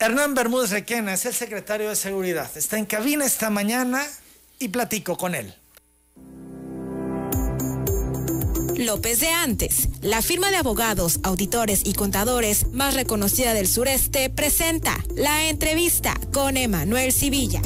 Hernán Bermúdez Requena es el secretario de Seguridad. Está en cabina esta mañana y platico con él. López de Antes, la firma de abogados, auditores y contadores más reconocida del sureste, presenta la entrevista con Emanuel Civilla.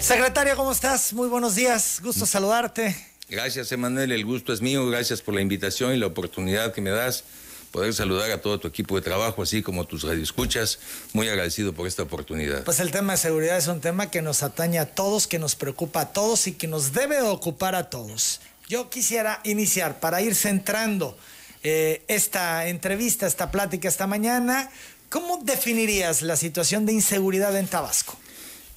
Secretario, ¿cómo estás? Muy buenos días, gusto saludarte. Gracias, Emanuel, el gusto es mío, gracias por la invitación y la oportunidad que me das poder saludar a todo tu equipo de trabajo, así como tus radioescuchas. Muy agradecido por esta oportunidad. Pues el tema de seguridad es un tema que nos atañe a todos, que nos preocupa a todos y que nos debe ocupar a todos. Yo quisiera iniciar para ir centrando eh, esta entrevista, esta plática esta mañana. ¿Cómo definirías la situación de inseguridad en Tabasco?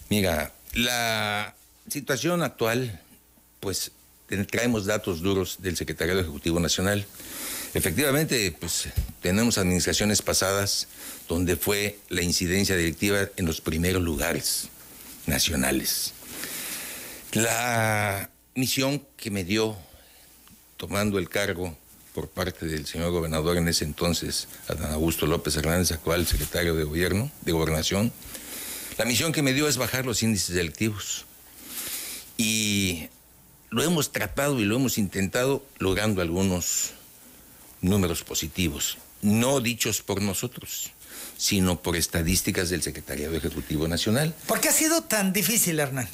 Mira, la situación actual, pues traemos datos duros del Secretario Ejecutivo Nacional. Efectivamente, pues tenemos administraciones pasadas donde fue la incidencia directiva en los primeros lugares nacionales. La misión que me dio tomando el cargo por parte del señor gobernador en ese entonces, Adán Augusto López Hernández, actual secretario de gobierno, de gobernación, la misión que me dio es bajar los índices delictivos. Y lo hemos tratado y lo hemos intentado logrando algunos números positivos, no dichos por nosotros, sino por estadísticas del Secretariado Ejecutivo Nacional. ¿Por qué ha sido tan difícil, Hernán?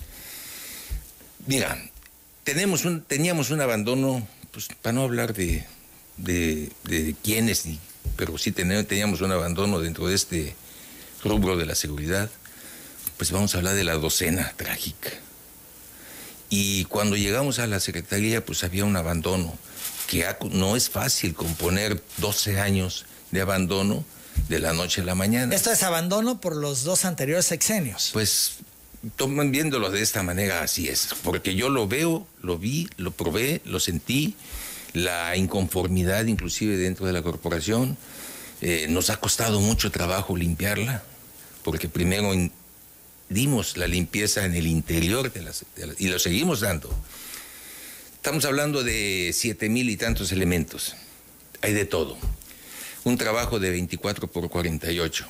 Mira, tenemos un, teníamos un abandono, pues para no hablar de, de, de quiénes, pero sí teníamos un abandono dentro de este rubro de la seguridad, pues vamos a hablar de la docena trágica. Y cuando llegamos a la Secretaría, pues había un abandono que no es fácil componer 12 años de abandono de la noche a la mañana. Esto es abandono por los dos anteriores sexenios. Pues toman viéndolo de esta manera, así es, porque yo lo veo, lo vi, lo probé, lo sentí, la inconformidad inclusive dentro de la corporación, eh, nos ha costado mucho trabajo limpiarla, porque primero dimos la limpieza en el interior de las, y lo seguimos dando. Estamos hablando de siete mil y tantos elementos. Hay de todo. Un trabajo de 24 por 48.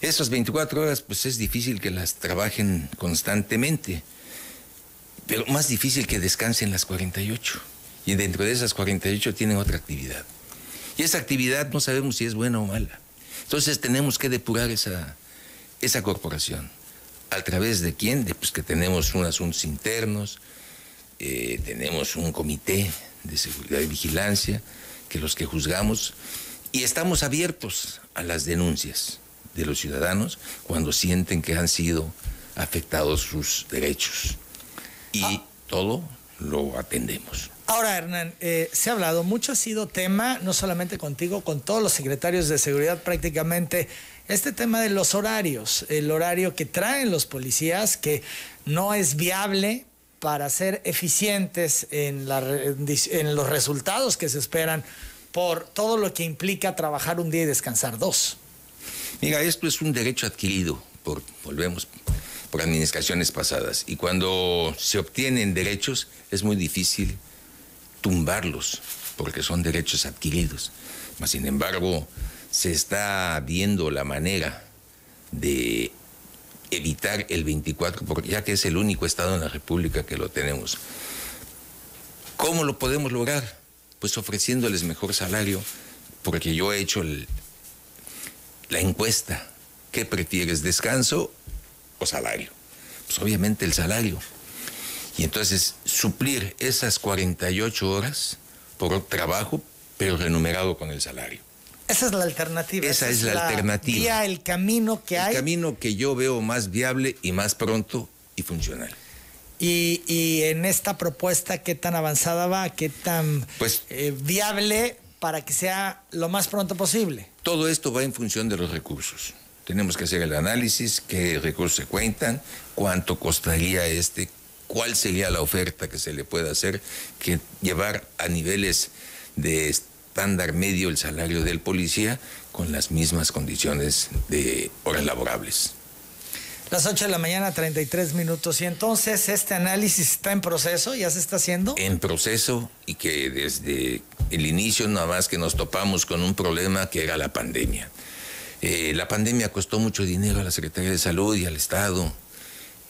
Esas 24 horas, pues es difícil que las trabajen constantemente, pero más difícil que descansen las 48. Y dentro de esas 48 tienen otra actividad. Y esa actividad no sabemos si es buena o mala. Entonces tenemos que depurar esa, esa corporación. ¿A través de quién? De pues que tenemos unos asuntos internos, eh, tenemos un comité de seguridad y vigilancia, que los que juzgamos, y estamos abiertos a las denuncias de los ciudadanos cuando sienten que han sido afectados sus derechos. Y ah. todo lo atendemos. Ahora, Hernán, eh, se ha hablado, mucho ha sido tema, no solamente contigo, con todos los secretarios de seguridad prácticamente, este tema de los horarios, el horario que traen los policías, que no es viable para ser eficientes en, en los resultados que se esperan por todo lo que implica trabajar un día y descansar dos. Mira, esto es un derecho adquirido por, volvemos, por administraciones pasadas. Y cuando se obtienen derechos es muy difícil tumbarlos, porque son derechos adquiridos. Mas, sin embargo, se está viendo la manera de evitar el 24, porque ya que es el único estado en la República que lo tenemos. ¿Cómo lo podemos lograr? Pues ofreciéndoles mejor salario, porque yo he hecho la encuesta. ¿Qué prefieres, descanso o salario? Pues obviamente el salario. Y entonces suplir esas 48 horas por trabajo, pero renumerado con el salario. Esa es la alternativa. Esa, es, la, alternativa. el camino que hay. El camino que yo veo más viable y más pronto y funcional. Y, en esta propuesta, ¿qué tan avanzada va? ¿Qué tan pues, eh, viable para que sea lo más pronto posible? Todo esto va en función de los recursos. Tenemos que hacer el análisis, qué recursos se cuentan, cuánto costaría este, cuál sería la oferta que se le puede hacer, que llevar a niveles de estándar medio el salario del policía con las mismas condiciones de horas laborables. Las 8 de la mañana, 33 minutos. Y entonces este análisis está en proceso, ya se está haciendo. En proceso y que desde el inicio nada más que nos topamos con un problema que era la pandemia. Eh, la pandemia costó mucho dinero a la Secretaría de Salud y al Estado.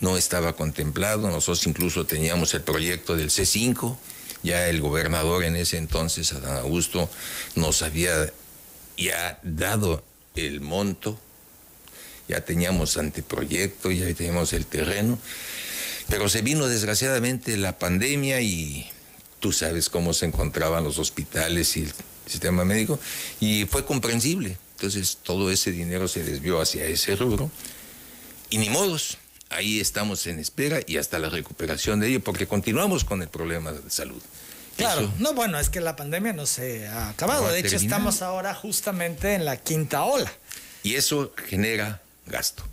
No estaba contemplado. Nosotros incluso teníamos el proyecto del C5. Ya el gobernador en ese entonces, Adán Augusto, nos había ya dado el monto. Ya teníamos anteproyecto, ya teníamos el terreno, pero se vino desgraciadamente la pandemia y tú sabes cómo se encontraban los hospitales y el sistema médico, y fue comprensible. Entonces todo ese dinero se desvió hacia ese rubro, y ni modos, ahí estamos en espera y hasta la recuperación de ello, porque continuamos con el problema de salud. Claro, no, bueno, es que la pandemia no se ha acabado. de hecho, estamos ahora justamente en la quinta ola. Y eso genera gasto.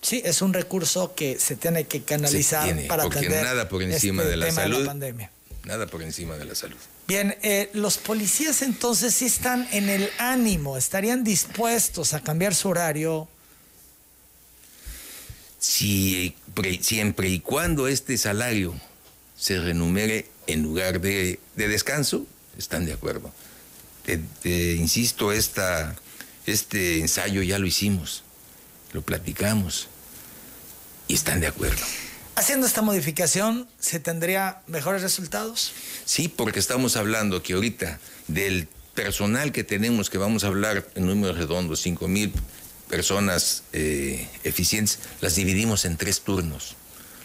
Sí, es un recurso que se tiene que canalizar para porque nada por encima este de la salud. pandemia. Nada por encima de la salud. Bien, eh, los policías entonces sí están en el ánimo, estarían dispuestos a cambiar su horario. Si, siempre y cuando este salario se renumere en lugar de, descanso, están de acuerdo. Te, insisto, esta, este ensayo ya lo hicimos lo platicamos y están de acuerdo. Haciendo esta modificación, ¿se tendría mejores resultados? Sí, porque estamos hablando que ahorita del personal que tenemos, que vamos a hablar en números redondos, 5 mil personas eh, eficientes, las dividimos en tres turnos,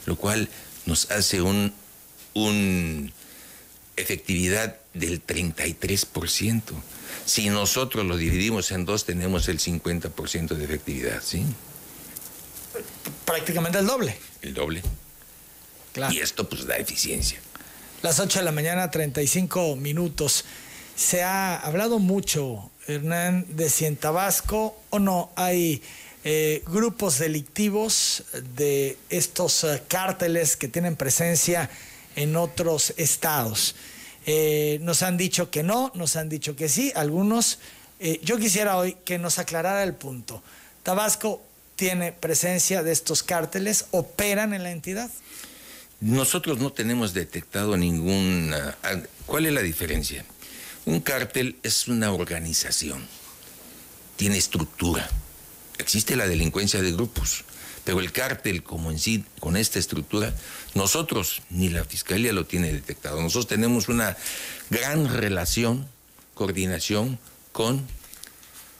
lo cual nos hace un, un efectividad del 33%. Si nosotros lo dividimos en dos, tenemos el 50% de efectividad, ¿sí? Prácticamente el doble. El doble. Claro. Y esto pues da eficiencia. Las 8 de la mañana, 35 minutos. Se ha hablado mucho, Hernán, de si en Tabasco o no hay eh, grupos delictivos de estos eh, cárteles que tienen presencia en otros estados. Eh, nos han dicho que no, nos han dicho que sí, algunos. Yo quisiera hoy que nos aclarara el punto. ¿Tabasco tiene presencia de estos cárteles? ¿Operan en la entidad? Nosotros no tenemos detectado ninguna... Ah, ¿Cuál es la diferencia? Un cártel es una organización, tiene estructura. Existe la delincuencia de grupos. Pero el cártel como en sí, con esta estructura, nosotros ni la Fiscalía lo tiene detectado. Nosotros tenemos una gran relación, coordinación con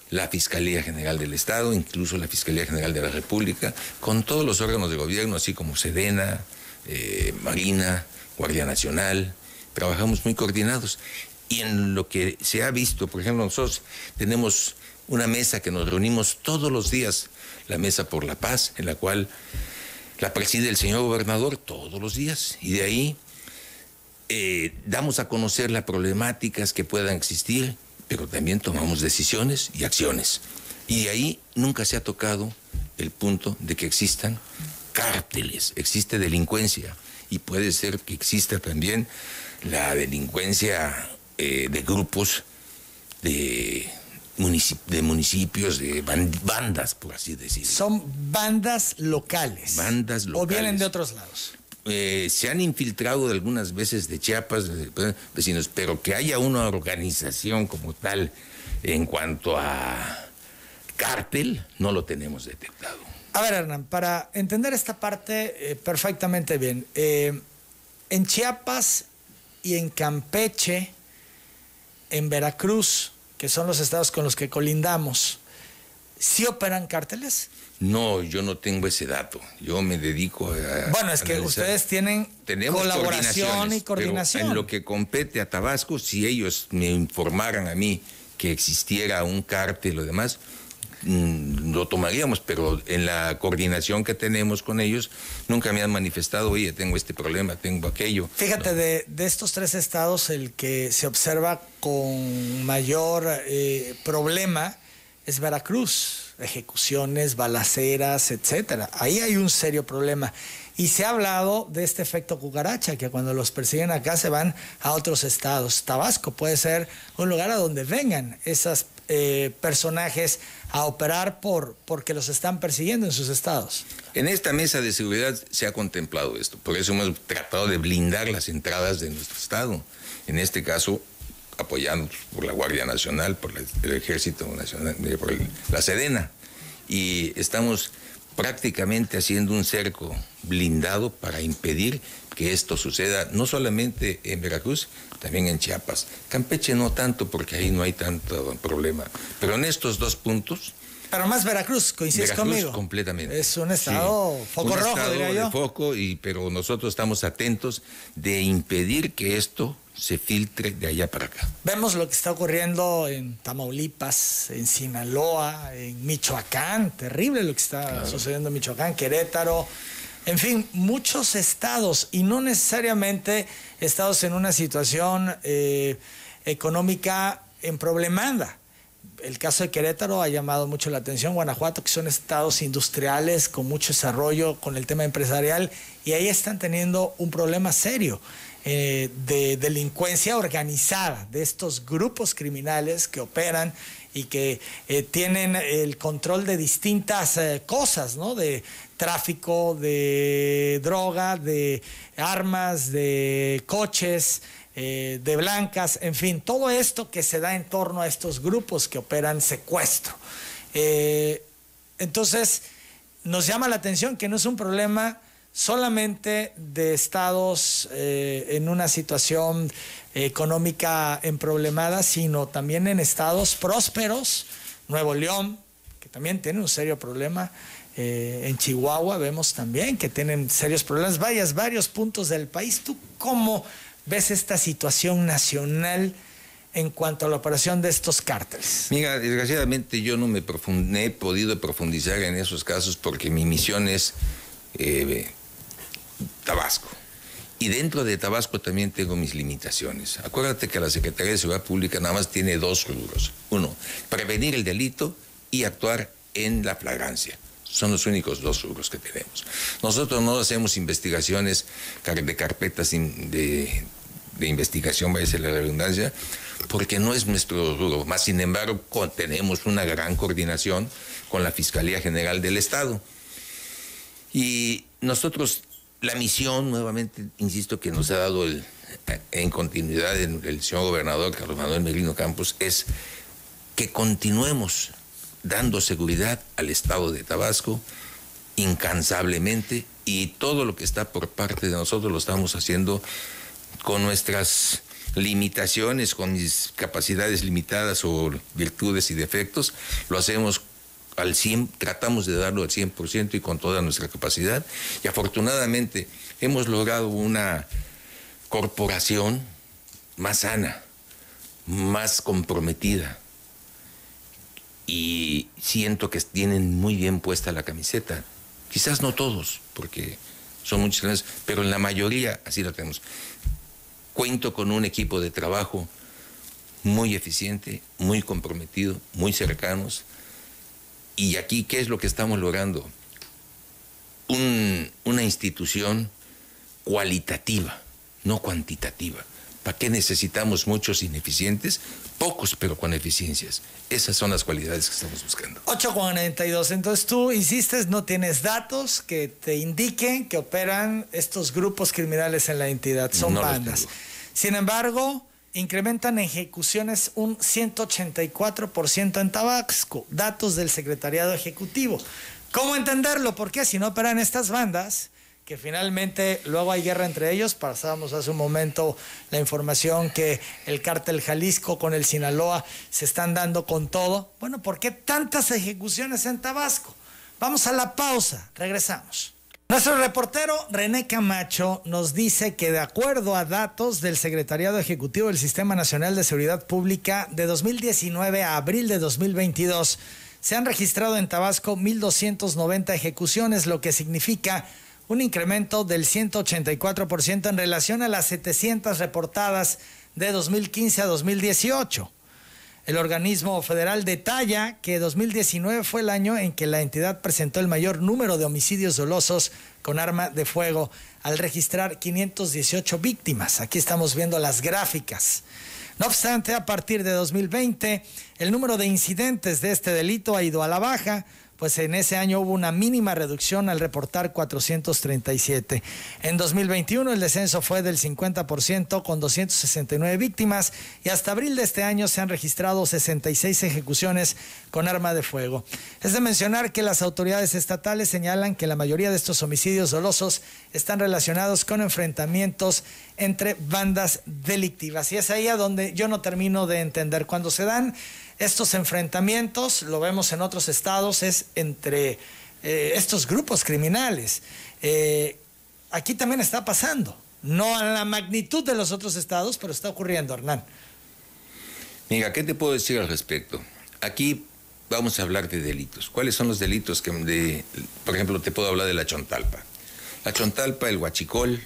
la Fiscalía General del Estado, incluso la Fiscalía General de la República, con todos los órganos de gobierno, así como Sedena, eh, Marina, Guardia Nacional. Trabajamos muy coordinados. Y en lo que se ha visto, por ejemplo, nosotros tenemos una mesa que nos reunimos todos los días la Mesa por la Paz, en la cual la preside el señor gobernador todos los días. Y de ahí eh, damos a conocer las problemáticas que puedan existir, pero también tomamos decisiones y acciones. Y de ahí nunca se ha tocado el punto de que existan cárteles, existe delincuencia y puede ser que exista también la delincuencia eh, de grupos de de municipios, de bandas, por así decirlo. Son bandas locales. Bandas locales. ¿O vienen de otros lados? Eh, se han infiltrado algunas veces de Chiapas, vecinos, pero que haya una organización como tal en cuanto a cártel, no lo tenemos detectado. A ver, Hernán, para entender esta parte eh, perfectamente bien, eh, en Chiapas y en Campeche, en Veracruz, que son los estados con los que colindamos, ¿sí operan cárteles? No, yo no tengo ese dato. Yo me dedico a. Bueno, es que ustedes tienen colaboración y coordinación. en lo que compete a Tabasco, si ellos me informaran a mí que existiera un cártel o demás, lo tomaríamos, pero en la coordinación que tenemos con ellos, nunca me han manifestado, oye, tengo este problema, tengo aquello. Fíjate, de, de, estos tres estados, el que se observa con mayor eh, problema es Veracruz, ejecuciones, balaceras, etcétera. Ahí hay un serio problema. Y se ha hablado de este efecto cucaracha, que cuando los persiguen acá se van a otros estados. Tabasco puede ser un lugar a donde vengan esas eh, personajes a operar por, porque los están persiguiendo en sus estados. En esta mesa de seguridad se ha contemplado esto, por eso hemos tratado de blindar las entradas de nuestro estado. En este caso, apoyados por la Guardia Nacional, por el Ejército Nacional, eh, por la Sedena. Y estamos prácticamente haciendo un cerco blindado para impedir que esto suceda, no solamente en Veracruz, también en Chiapas. Campeche no tanto porque ahí no hay tanto problema, pero en estos dos puntos... Pero más Veracruz, coincides Veracruz conmigo. completamente. Es un estado foco un rojo, estado diría yo. de foco, y, pero nosotros estamos atentos de impedir que esto se filtre de allá para acá. Vemos lo que está ocurriendo en Tamaulipas, en Sinaloa, en Michoacán, terrible lo que está sucediendo en Michoacán, Querétaro, en fin, muchos estados y no necesariamente estados en una situación eh, económica en problemanda. El caso de Querétaro ha llamado mucho la atención, Guanajuato, que son estados industriales con mucho desarrollo con el tema empresarial, y ahí están teniendo un problema serio. Eh, de delincuencia organizada, de estos grupos criminales que operan y que eh, tienen el control de distintas eh, cosas, ¿no? De tráfico, de droga, de armas, de coches, de blancas, en fin, todo esto que se da en torno a estos grupos que operan secuestro. entonces, nos llama la atención que no es un problema solamente de estados eh, en una situación económica en problemada, sino también en estados prósperos, Nuevo León, que también tiene un serio problema, eh, en Chihuahua vemos también que tienen serios problemas, vayas varios puntos del país. ¿Tú cómo ves esta situación nacional? en cuanto a la operación de estos cárteles? Mira, desgraciadamente yo no me, he podido profundizar en esos casos porque mi misión es eh, Tabasco. Y dentro de Tabasco también tengo mis limitaciones. Acuérdate que la Secretaría de Seguridad Pública nada más tiene dos rubros. Uno, prevenir el delito y actuar en la flagrancia. Son los únicos dos rubros que tenemos. Nosotros no hacemos investigaciones de carpetas de, investigación, va a ser la redundancia, porque no es nuestro rubro. Más sin embargo, tenemos una gran coordinación con la Fiscalía General del Estado. Y nosotros la misión, nuevamente, insisto, que nos ha dado el, en continuidad el, señor gobernador Carlos Manuel Merino Campos es que continuemos dando seguridad al Estado de Tabasco incansablemente y todo lo que está por parte de nosotros lo estamos haciendo con nuestras limitaciones, con mis capacidades limitadas o virtudes y defectos, lo hacemos al 100, tratamos de darlo al 100% y con toda nuestra capacidad. Y afortunadamente hemos logrado una corporación más sana, más comprometida. Y siento que tienen muy bien puesta la camiseta. Quizás no todos, porque son muchos, pero en la mayoría así lo tenemos. Cuento con un equipo de trabajo muy eficiente, muy comprometido, muy cercanos y aquí, ¿qué es lo que estamos logrando? una institución cualitativa, no cuantitativa. ¿Para qué necesitamos muchos ineficientes? Pocos, pero con eficiencias. Esas son las cualidades que estamos buscando. 8.42. Entonces tú insistes, no tienes datos que te indiquen que operan estos grupos criminales en la entidad. Son bandas. Sin embargo, incrementan ejecuciones un 184% en Tabasco, datos del Secretariado Ejecutivo. ¿Cómo entenderlo? Porque si no operan estas bandas, que finalmente luego hay guerra entre ellos, pasábamos hace un momento la información que el cártel Jalisco con el Sinaloa se están dando con todo. Bueno, ¿por qué tantas ejecuciones en Tabasco? Vamos a la pausa, regresamos. Nuestro reportero René Camacho nos dice que de acuerdo a datos del Secretariado Ejecutivo del Sistema Nacional de Seguridad Pública, de 2019 a abril de 2022 se han registrado en Tabasco 1.290 ejecuciones, lo que significa un incremento del 184% en relación a las 700 reportadas de 2015 a 2018. El organismo federal detalla que 2019 fue el año en que la entidad presentó el mayor número de homicidios dolosos con arma de fuego al registrar 518 víctimas. Aquí estamos viendo las gráficas. No obstante, a partir de 2020, el número de incidentes de este delito ha ido a la baja, pues en ese año hubo una mínima reducción al reportar 437. En 2021 el descenso fue del 50% con 269 víctimas y hasta abril de este año se han registrado 66 ejecuciones con arma de fuego. Es de mencionar que las autoridades estatales señalan que la mayoría de estos homicidios dolosos están relacionados con enfrentamientos entre bandas delictivas y es ahí a donde yo no termino de entender cuando se dan estos enfrentamientos, lo vemos en otros estados, es entre eh, estos grupos criminales. Eh, aquí también está pasando, no a la magnitud de los otros estados, pero está ocurriendo, Hernán. Mira, ¿qué te puedo decir al respecto? Aquí vamos a hablar de delitos. ¿Cuáles son los delitos que, por ejemplo, te puedo hablar de la chontalpa? La chontalpa, el huachicol,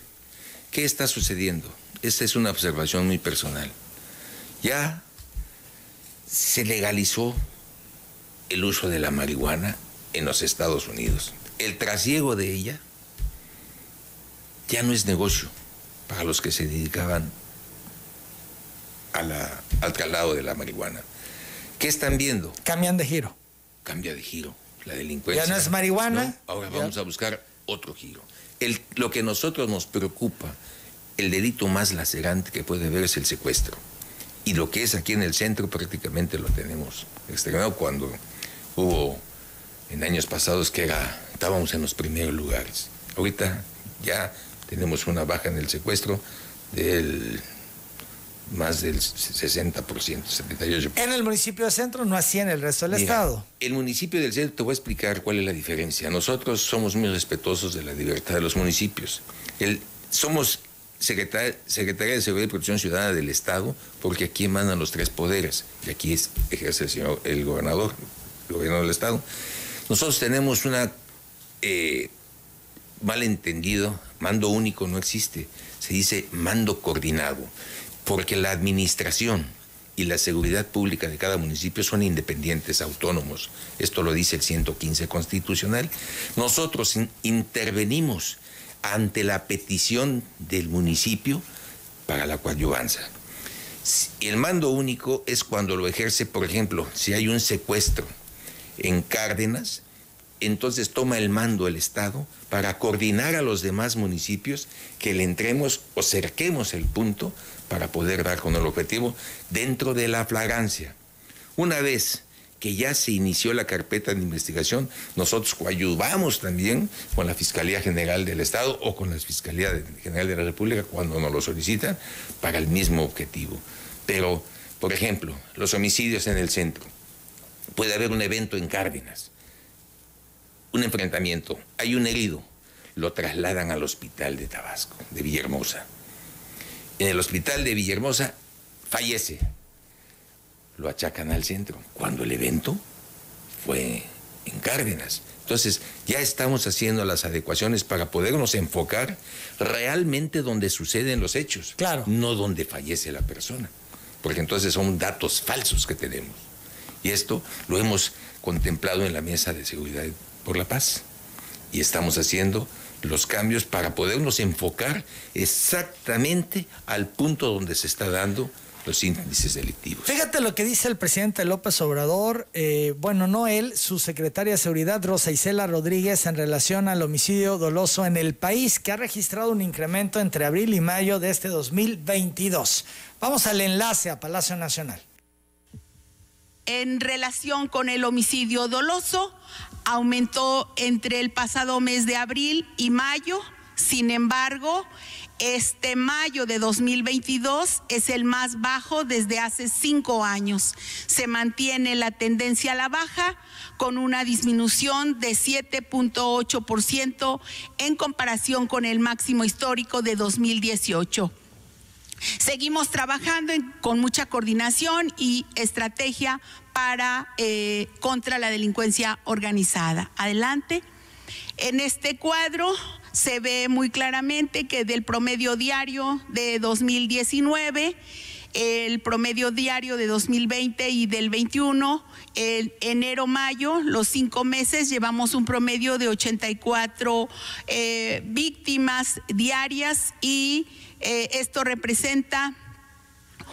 ¿qué está sucediendo? Esta es una observación muy personal. Ya se legalizó el uso de la marihuana en los Estados Unidos. El trasiego de ella ya no es negocio para los que se dedicaban al traslado de la marihuana. ¿Qué están viendo? Cambian de giro. Cambia de giro. La delincuencia. Ya no es marihuana. ahora vamos a buscar otro giro. lo que a nosotros nos preocupa, el delito más lacerante que puede haber es el secuestro y lo que es aquí en el centro prácticamente lo tenemos exterminado cuando hubo en años pasados que era, estábamos en los primeros lugares. Ahorita ya tenemos una baja en el secuestro del más del 60%, 78%. En el municipio del centro, no así en el resto del estado. El municipio del centro, te voy a explicar cuál es la diferencia. Nosotros somos muy respetuosos de la libertad de los municipios. El, somos Secretaría, de Seguridad y Protección Ciudadana del Estado, porque aquí mandan los tres poderes, y aquí es, ejerce el, señor, el gobernador, el del Estado. Nosotros tenemos una eh, malentendido, mando único no existe, se dice mando coordinado, porque la administración y la seguridad pública de cada municipio son independientes, autónomos. Esto lo dice el 115 constitucional. Nosotros intervenimos ante la petición del municipio para la coadyuvanza. El mando único es cuando lo ejerce, por ejemplo, si hay un secuestro en Cárdenas, entonces toma el mando el Estado para coordinar a los demás municipios que le entremos o cerquemos el punto para poder dar con el objetivo dentro de la flagrancia. Una vez que ya se inició la carpeta de investigación, nosotros coayudamos también con la Fiscalía General del Estado o con la Fiscalía General de la República cuando nos lo solicitan para el mismo objetivo. Pero, por ejemplo, los homicidios en el centro. Puede haber un evento en Cárdenas, un enfrentamiento, hay un herido, lo trasladan al hospital de Tabasco, de Villahermosa. En el hospital de Villahermosa fallece, lo achacan al centro, cuando el evento fue en Cárdenas. Entonces, ya estamos haciendo las adecuaciones para podernos enfocar realmente donde suceden los hechos, claro. no donde fallece la persona, porque entonces son datos falsos que tenemos. Y esto lo hemos contemplado en la Mesa de Seguridad por la Paz. Y estamos haciendo los cambios para podernos enfocar exactamente al punto donde se está dando los índices delictivos. Fíjate lo que dice el presidente López Obrador, eh, bueno, no él, su secretaria de Seguridad, Rosa Isela Rodríguez, en relación al homicidio doloso en el país, que ha registrado un incremento entre abril y mayo de este 2022. Vamos al enlace a Palacio Nacional. En relación con el homicidio doloso, aumentó entre el pasado mes de abril y mayo. Sin embargo, este mayo de 2022 es el más bajo desde hace cinco años. Se mantiene la tendencia a la baja con una disminución de 7.8% en comparación con el máximo histórico de 2018. Seguimos trabajando con mucha coordinación y estrategia para eh, contra la delincuencia organizada. Adelante. En este cuadro se ve muy claramente que del promedio diario de 2019, el promedio diario de 2020 y del 21, el enero-mayo, los cinco meses, llevamos un promedio de 84 eh, víctimas diarias y eh, esto representa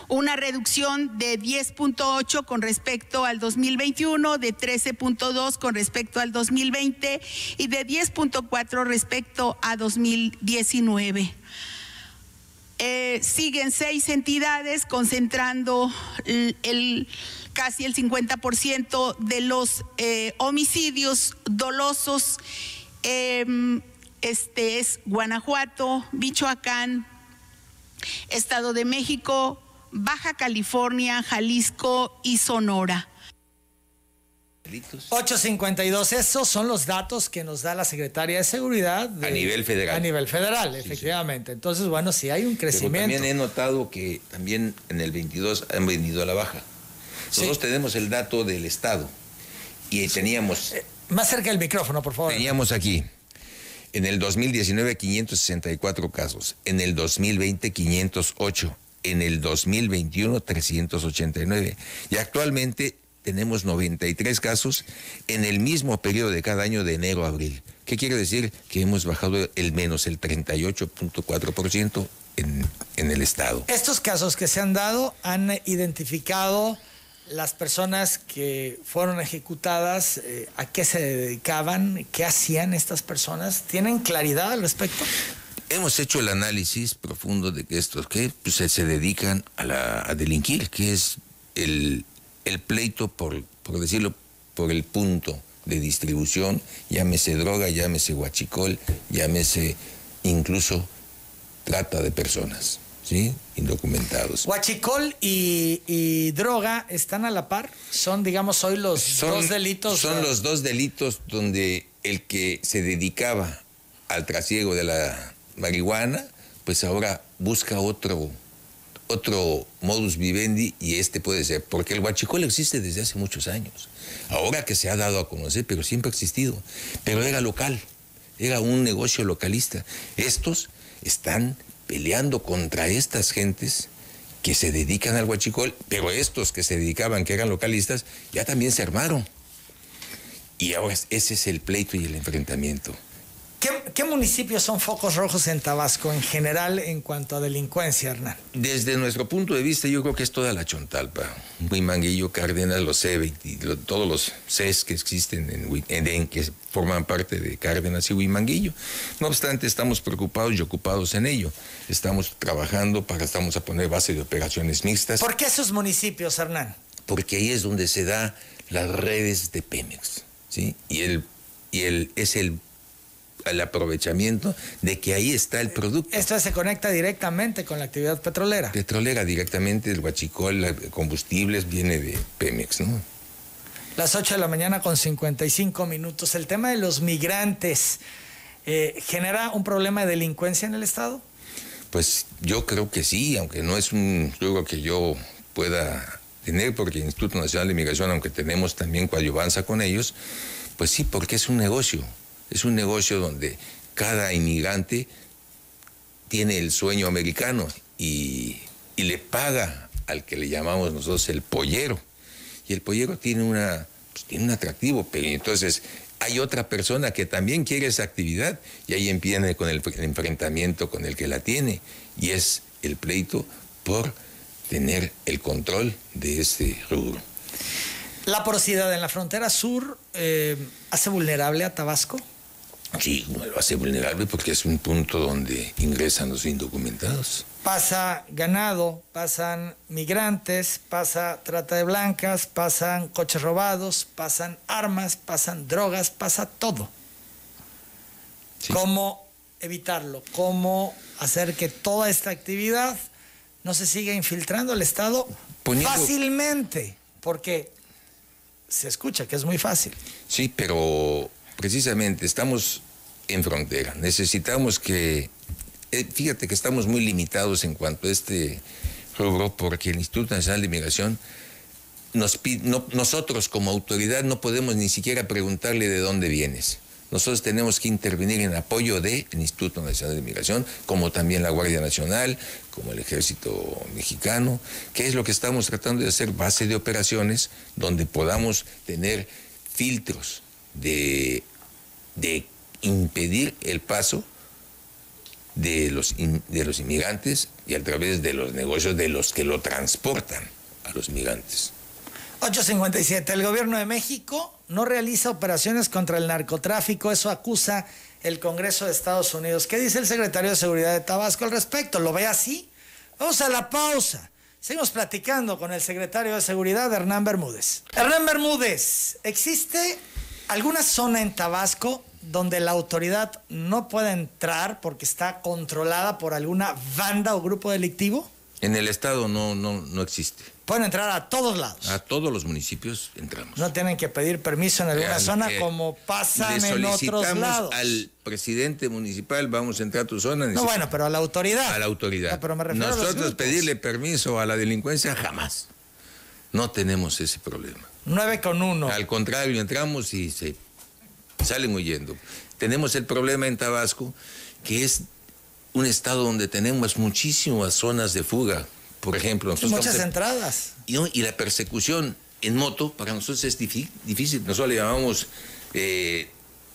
una reducción de 10.8 con respecto al 2021, de 13.2 con respecto al 2020 y de 10.4 respecto a 2019. Eh, siguen seis entidades concentrando el, casi el 50% de los eh, homicidios dolosos. Em, este es Guanajuato, Michoacán, Estado de México, Baja California, Jalisco y Sonora. 852, esos son los datos que nos da la Secretaría de Seguridad. a nivel federal. A nivel federal, efectivamente. Entonces, bueno, sí hay un crecimiento. también he notado que también en el 22 han venido a la baja. Nosotros tenemos el dato del Estado y teníamos... Eh, más cerca del micrófono, por favor. Teníamos aquí, en el 2019, 564 casos, en el 2020, 508, en el 2021, 389 y actualmente tenemos 93 casos en el mismo periodo de cada año de enero a abril. ¿Qué quiere decir? Que hemos bajado el menos el 38.4% en, en el Estado. Estos casos que se han dado han identificado las personas que fueron ejecutadas, eh, a qué se dedicaban, qué hacían estas personas. ¿Tienen claridad al respecto? Hemos hecho el análisis profundo de que estos que pues, se dedican a, la, a delinquir, que es el, el pleito, por, por decirlo, por el punto de distribución, llámese droga, llámese guachicol, llámese incluso trata de personas, ¿sí? Indocumentados. Guachicol y, droga están a la par, son, digamos, hoy los dos delitos. Son los dos delitos donde el que se dedicaba al trasiego de la marihuana, pues ahora busca otro otro modus vivendi y este puede ser, porque el huachicol existe desde hace muchos años. Ahora que se ha dado a conocer, pero siempre ha existido. Pero era local, era un negocio localista. Estos están peleando contra estas gentes que se dedican al huachicol, pero estos que se dedicaban, que eran localistas, ya también se armaron. Y ahora ese es el pleito y el enfrentamiento. ¿Qué, municipios son focos rojos en Tabasco en general en cuanto a delincuencia, Hernán? Desde nuestro punto de vista, yo creo que es toda la Chontalpa. Huimanguillo, Cárdenas, los C, todos los Cs que existen en, en, que forman parte de Cárdenas y Huimanguillo. No obstante, estamos preocupados y ocupados en ello. Estamos trabajando para, estamos a poner base de operaciones mixtas. ¿Por qué esos municipios, Hernán? Porque ahí es donde se da las redes de Pemex, ¿sí? Y, el, y el, es el el aprovechamiento de que ahí está el producto. Esto se conecta directamente con la actividad petrolera. Petrolera directamente, el huachicol, combustibles, viene de Pemex, ¿no? Las 8 de la mañana con 55 minutos. El tema de los migrantes, eh, ¿genera un problema de delincuencia en el Estado? Pues yo creo que sí, aunque no es un juego que yo pueda tener, porque el Instituto Nacional de Migración, aunque tenemos también coadyuvanza con ellos, pues sí, porque es un negocio. Es un negocio donde cada inmigrante tiene el sueño americano y, le paga al que le llamamos nosotros el pollero. Y el pollero tiene, una, pues, tiene un atractivo, pero entonces hay otra persona que también quiere esa actividad y ahí empieza con el, enfrentamiento con el que la tiene y es el pleito por tener el control de este rubro. ¿La porosidad en la frontera sur eh, hace vulnerable a Tabasco? Sí, lo hace vulnerable porque es un punto donde ingresan los indocumentados. Pasa ganado, pasan migrantes, pasa trata de blancas, pasan coches robados, pasan armas, pasan drogas, pasa todo. ¿Cómo evitarlo? ¿Cómo hacer que toda esta actividad no se siga infiltrando al Estado fácilmente? Porque se escucha que es muy fácil. Sí, pero precisamente estamos en frontera. Necesitamos que, eh, fíjate que estamos muy limitados en cuanto a este rubro porque el Instituto Nacional de Migración nos nosotros como autoridad no podemos ni siquiera preguntarle de dónde vienes. Nosotros tenemos que intervenir en apoyo del Instituto Nacional de Migración, como también la Guardia Nacional, como el Ejército Mexicano, que es lo que estamos tratando de hacer, base de operaciones donde podamos tener filtros de, de impedir el paso de los, de los inmigrantes y a través de los negocios de los que lo transportan a los migrantes. 857. El gobierno de México no realiza operaciones contra el narcotráfico. Eso acusa el Congreso de Estados Unidos. ¿Qué dice el secretario de Seguridad de Tabasco al respecto? ¿Lo ve así? Vamos a la pausa. Seguimos platicando con el secretario de Seguridad, Hernán Bermúdez. Hernán Bermúdez, ¿existe alguna zona en Tabasco donde la autoridad no pueda entrar porque está controlada por alguna banda o grupo delictivo? En el estado no, no, no existe. Pueden entrar a todos lados. A todos los municipios entramos. No tienen que pedir permiso en alguna zona como pasa en otros lados. Al presidente municipal, vamos a entrar a tu zona. No, bueno, pero a la autoridad. A la autoridad. Nosotros pedirle permiso a la delincuencia jamás. No tenemos ese problema. 9 con 1. Al contrario, entramos y se salen huyendo. Tenemos el problema en Tabasco, que es un estado donde tenemos muchísimas zonas de fuga. Por ejemplo, muchas entradas. Y, la persecución en moto para nosotros es difícil. Nosotros le llamamos eh,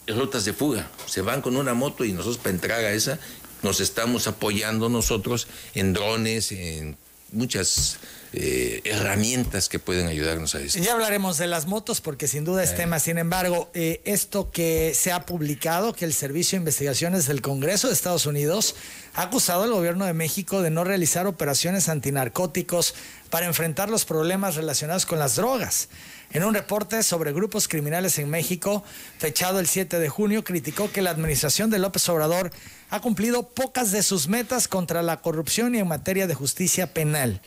rutas de fuga. Se van con una moto y nosotros para entrar a esa nos estamos apoyando nosotros en drones, en muchas eh, herramientas que pueden ayudarnos a esto. Ya hablaremos de las motos porque sin duda es tema. Sin embargo, eh, esto que se ha publicado, que el Servicio de Investigaciones del Congreso de Estados Unidos ha acusado al gobierno de México de no realizar operaciones antinarcóticos para enfrentar los problemas relacionados con las drogas. En un reporte sobre grupos criminales en México, fechado el 7 de junio, criticó que la administración de López Obrador ha cumplido pocas de sus metas contra la corrupción y en materia de justicia penal.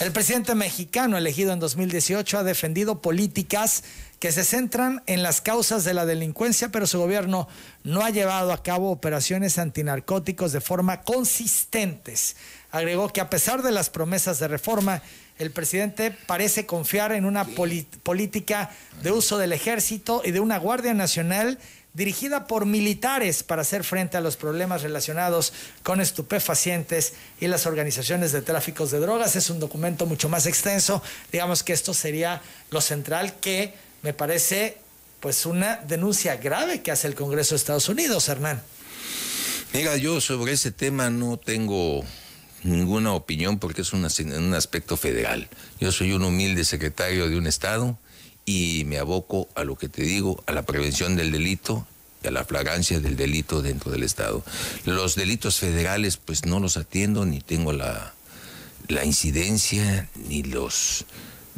El presidente mexicano elegido en 2018 ha defendido políticas que se centran en las causas de la delincuencia, pero su gobierno no ha llevado a cabo operaciones antinarcóticos de forma consistentes. Agregó que a pesar de las promesas de reforma, el presidente parece confiar en una política de uso del ejército y de una Guardia Nacional dirigida por militares para hacer frente a los problemas relacionados con estupefacientes y las organizaciones de tráficos de drogas. Es un documento mucho más extenso. Digamos que esto sería lo central que me parece pues una denuncia grave que hace el Congreso de Estados Unidos, Hernán. Mira, yo sobre ese tema no tengo ninguna opinión porque es un, un aspecto federal. Yo soy un humilde secretario de un Estado y me aboco a lo que te digo, a la prevención del delito y a la flagrancia del delito dentro del Estado. Los delitos federales pues no los atiendo ni tengo la, la incidencia ni los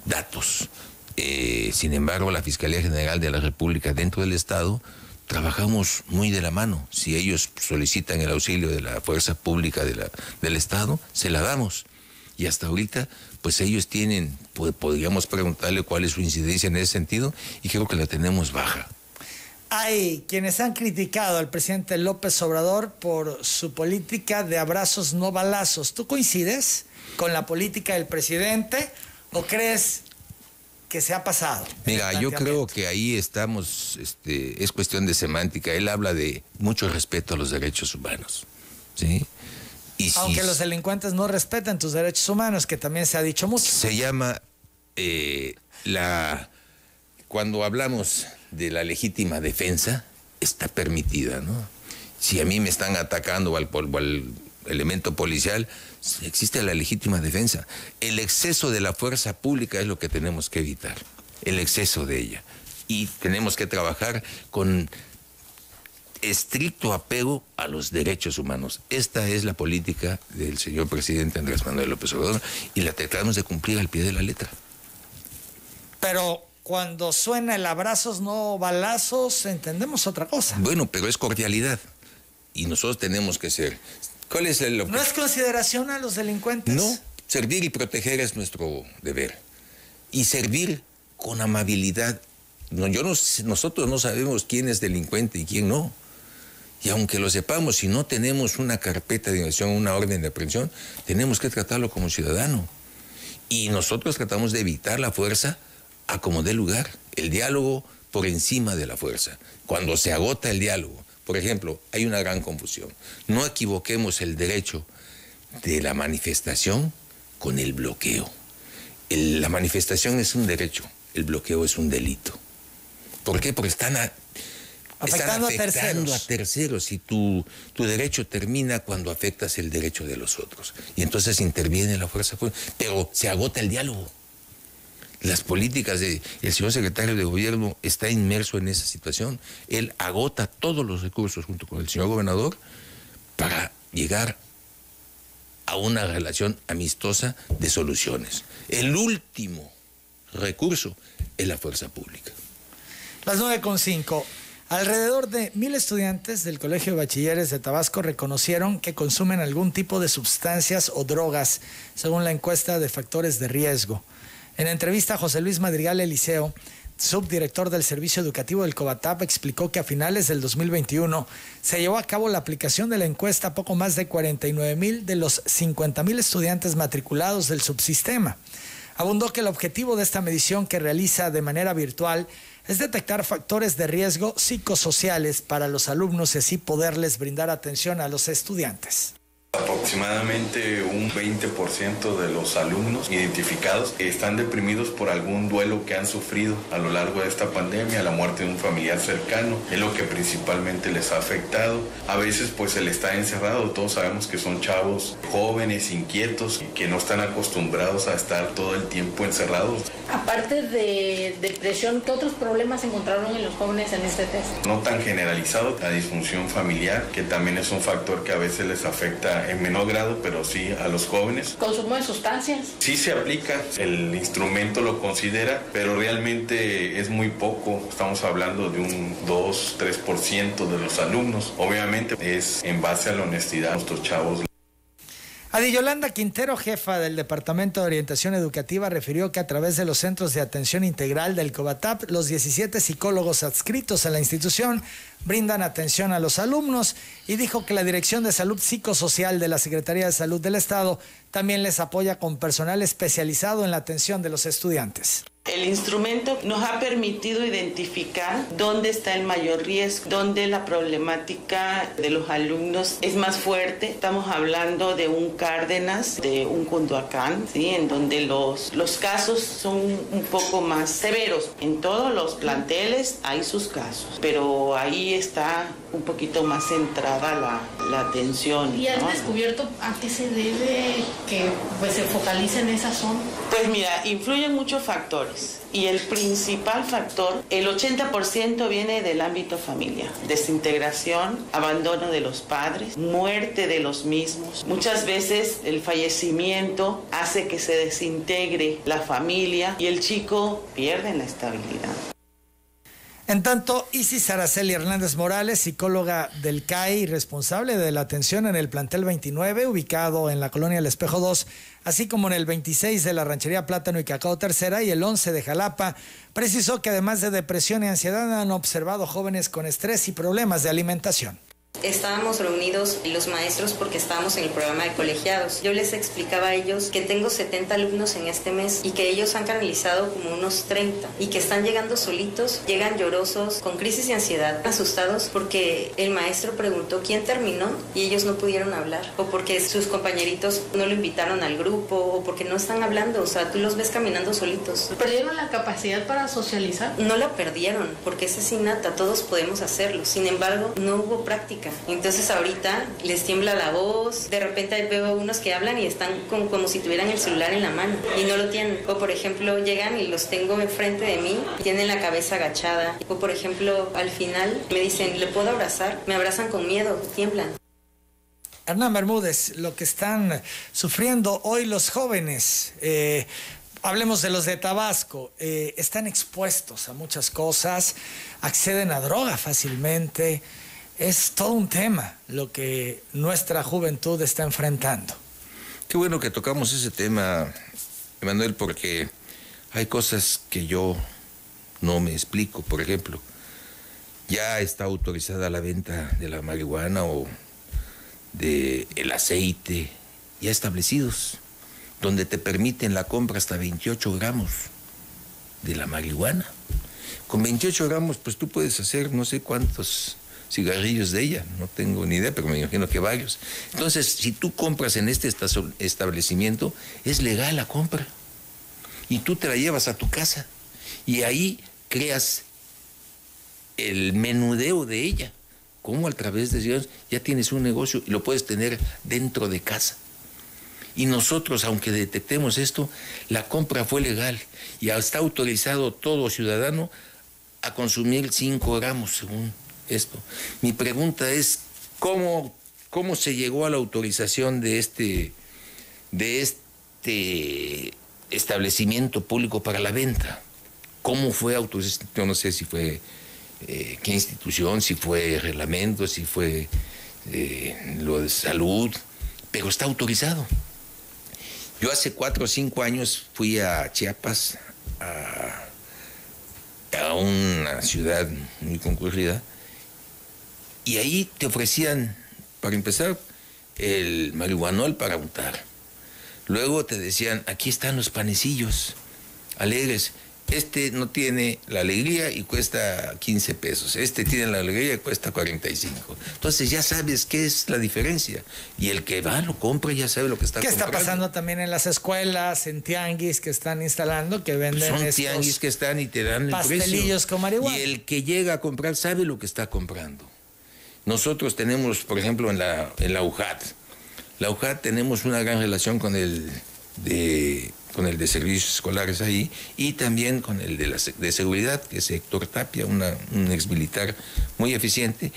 datos. Eh, sin embargo, la Fiscalía General de la República dentro del Estado trabajamos muy de la mano. Si ellos solicitan el auxilio de la fuerza pública del Estado, se la damos. Y hasta ahorita pues ellos tienen, podríamos preguntarle cuál es su incidencia en ese sentido y creo que la tenemos baja. Hay quienes han criticado al presidente López Obrador por su política de abrazos no balazos. ¿Tú coincides con la política del presidente o crees que se ha pasado? Mira, yo creo que ahí estamos, este, es cuestión de semántica. Él habla de mucho respeto a los derechos humanos. ¿sí? Aunque los delincuentes no respeten tus derechos humanos, que también se ha dicho mucho. Se llama eh, la. Cuando hablamos de la legítima defensa, está permitida, ¿no? Si a mí me están atacando al, al elemento policial, existe la legítima defensa. El exceso de la fuerza pública es lo que tenemos que evitar, el exceso de ella. Y tenemos que trabajar con estricto apego a los derechos humanos. Esta es la política del señor presidente Andrés Manuel López Obrador y la tratamos de cumplir al pie de la letra. Pero cuando suena el abrazos no balazos, entendemos otra cosa. Bueno, pero es cordialidad y nosotros tenemos que ser. ¿Cuál es el ¿No es consideración a los delincuentes? No, servir y proteger es nuestro deber. Y servir con amabilidad. No, yo no, nosotros no sabemos quién es delincuente y quién no. Y aunque lo sepamos, si no tenemos una carpeta de investigación, una orden de aprehensión, tenemos que tratarlo como ciudadano. Y nosotros tratamos de evitar la fuerza a como dé lugar, el diálogo por encima de la fuerza. Cuando se agota el diálogo, por ejemplo, hay una gran confusión. No equivoquemos el derecho de la manifestación con el bloqueo. la manifestación es un derecho, el bloqueo es un delito. ¿Por qué? Porque están Afectando, Están afectando a a terceros. y tu, tu derecho termina cuando afectas el derecho de los otros. Y entonces interviene la fuerza pública. Pero se agota el diálogo. Las políticas del señor secretario de gobierno está inmerso en esa situación. Él agota todos los recursos junto con el señor gobernador para llegar a una relación amistosa de soluciones. El último recurso es la fuerza pública. Las 9.5. Alrededor de mil estudiantes del Colegio de Bachilleres de Tabasco reconocieron que consumen algún tipo de sustancias o drogas, según la encuesta de factores de riesgo. En entrevista a José Luis Madrigal Eliseo, subdirector del Servicio Educativo del Cobatap, explicó que a finales del 2021 se llevó a cabo la aplicación de la encuesta a poco más de 49 mil de los 50 mil estudiantes matriculados del subsistema. Abundó que el objetivo de esta medición que realiza de manera virtual es detectar factores de riesgo psicosociales para los alumnos y así poderles brindar atención a los estudiantes. Aproximadamente un 20% de los alumnos identificados están deprimidos por algún duelo que han sufrido a lo largo de esta pandemia, la muerte de un familiar cercano, es lo que principalmente les ha afectado. A veces pues el estar encerrado, todos sabemos que son chavos jóvenes, inquietos, que no están acostumbrados a estar todo el tiempo encerrados. Aparte de depresión, ¿qué otros problemas encontraron en los jóvenes en este test? No tan generalizado, la disfunción familiar, que también es un factor que a veces les afecta en menor grado, pero sí a los jóvenes. ¿Consumo de sustancias? Sí se aplica, el instrumento lo considera, pero realmente es muy poco. Estamos hablando de un 2-3% de los alumnos. Obviamente es en base a la honestidad de nuestros chavos. Adi Yolanda Quintero, jefa del Departamento de Orientación Educativa, refirió que a través de los centros de atención integral del COBATAP, los 17 psicólogos adscritos a la institución brindan atención a los alumnos y dijo que la Dirección de Salud Psicosocial de la Secretaría de Salud del Estado también les apoya con personal especializado en la atención de los estudiantes. El instrumento nos ha permitido identificar dónde está el mayor riesgo, dónde la problemática de los alumnos es más fuerte. Estamos hablando de un Cárdenas, de un Cunduacán, ¿sí? en donde los, los casos son un poco más severos. En todos los planteles hay sus casos, pero ahí está un poquito más centrada la, la atención. ¿Y has descubierto a qué se debe que pues, se focalice en esa zona? Pues mira, influyen muchos factores y el principal factor, el 80% viene del ámbito familiar. Desintegración, abandono de los padres, muerte de los mismos. Muchas veces el fallecimiento hace que se desintegre la familia y el chico pierde la estabilidad. En tanto, Isis Araceli Hernández Morales, psicóloga del CAI responsable de la atención en el plantel 29, ubicado en la colonia El Espejo 2, así como en el 26 de la ranchería Plátano y Cacao Tercera y el 11 de Jalapa, precisó que además de depresión y ansiedad han observado jóvenes con estrés y problemas de alimentación. Estábamos reunidos los maestros porque estábamos en el programa de colegiados. Yo les explicaba a ellos que tengo 70 alumnos en este mes y que ellos han canalizado como unos 30 y que están llegando solitos, llegan llorosos, con crisis de ansiedad, asustados porque el maestro preguntó quién terminó y ellos no pudieron hablar o porque sus compañeritos no lo invitaron al grupo o porque no están hablando, o sea, tú los ves caminando solitos. ¿Perdieron la capacidad para socializar? No la perdieron porque esa es innata, todos podemos hacerlo. Sin embargo, no hubo práctica. Entonces ahorita les tiembla la voz, de repente veo unos que hablan y están como, si tuvieran el celular en la mano y no lo tienen. O por ejemplo llegan y los tengo enfrente de mí y tienen la cabeza agachada. O por ejemplo al final me dicen, ¿le puedo abrazar? Me abrazan con miedo, tiemblan. Hernán Bermúdez, lo que están sufriendo hoy los jóvenes, eh, hablemos de los de Tabasco, eh, están expuestos a muchas cosas, acceden a droga fácilmente, es todo un tema lo que nuestra juventud está enfrentando. Qué bueno que tocamos ese tema, Emanuel, porque hay cosas que yo no me explico. Por ejemplo, ya está autorizada la venta de la marihuana o del el aceite, ya establecidos, donde te permiten la compra hasta 28 gramos de la marihuana. Con 28 gramos, pues tú puedes hacer no sé cuántos cigarrillos de ella, no tengo ni idea, pero me imagino que varios. Entonces, si tú compras en este establecimiento, es legal la compra. Y tú te la llevas a tu casa. Y ahí creas el menudeo de ella. Cómo a través de Dios ya tienes un negocio y lo puedes tener dentro de casa. Y nosotros, aunque detectemos esto, la compra fue legal y está autorizado todo ciudadano a consumir 5 gramos según esto. Mi pregunta es, ¿cómo, cómo se llegó a la autorización de este, de este establecimiento público para la venta? ¿Cómo fue autorizado? Yo no sé si fue eh, qué institución, si fue reglamento, si fue eh, lo de salud, pero está autorizado. Yo hace cuatro o cinco años fui a Chiapas, a, a una ciudad muy concurrida, y ahí te ofrecían, para empezar, el marihuanol para untar. Luego te decían, aquí están los panecillos alegres. Este no tiene la alegría y cuesta 15 pesos. Este tiene la alegría y cuesta 45. Entonces ya sabes qué es la diferencia. Y el que va, lo compra, ya sabe lo que está ¿Qué comprando. está pasando también en las escuelas, en tianguis que están instalando, que venden Son estos tianguis que están y te dan el pastelillos precio. con marihuana? Y el que llega a comprar sabe lo que está comprando. Nosotros tenemos, por ejemplo, en la, en la UJAT, la UJAT tenemos una gran relación con el de, con el de servicios escolares ahí y también con el de, la, de seguridad, que es Héctor Tapia, una, un ex militar muy eficiente.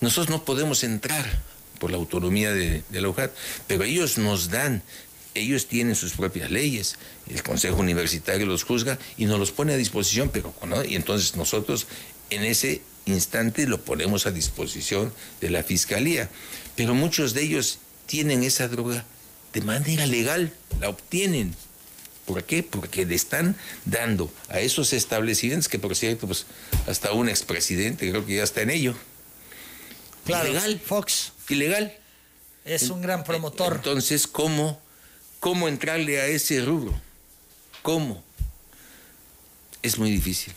Nosotros no podemos entrar por la autonomía de, la UJAT, pero ellos nos dan, ellos tienen sus propias leyes, el Consejo Universitario los juzga y nos los pone a disposición, pero con- y entonces nosotros en ese instante lo ponemos a disposición de la Fiscalía. Pero muchos de ellos tienen esa droga de manera legal, la obtienen. ¿Por qué? Porque le están dando a esos establecimientos, que por cierto, pues hasta un expresidente creo que ya está en ello. Claro, Ilegal. Fox Ilegal. es un gran promotor. Entonces, ¿cómo, ¿cómo entrarle a ese rubro? ¿Cómo? Es muy difícil.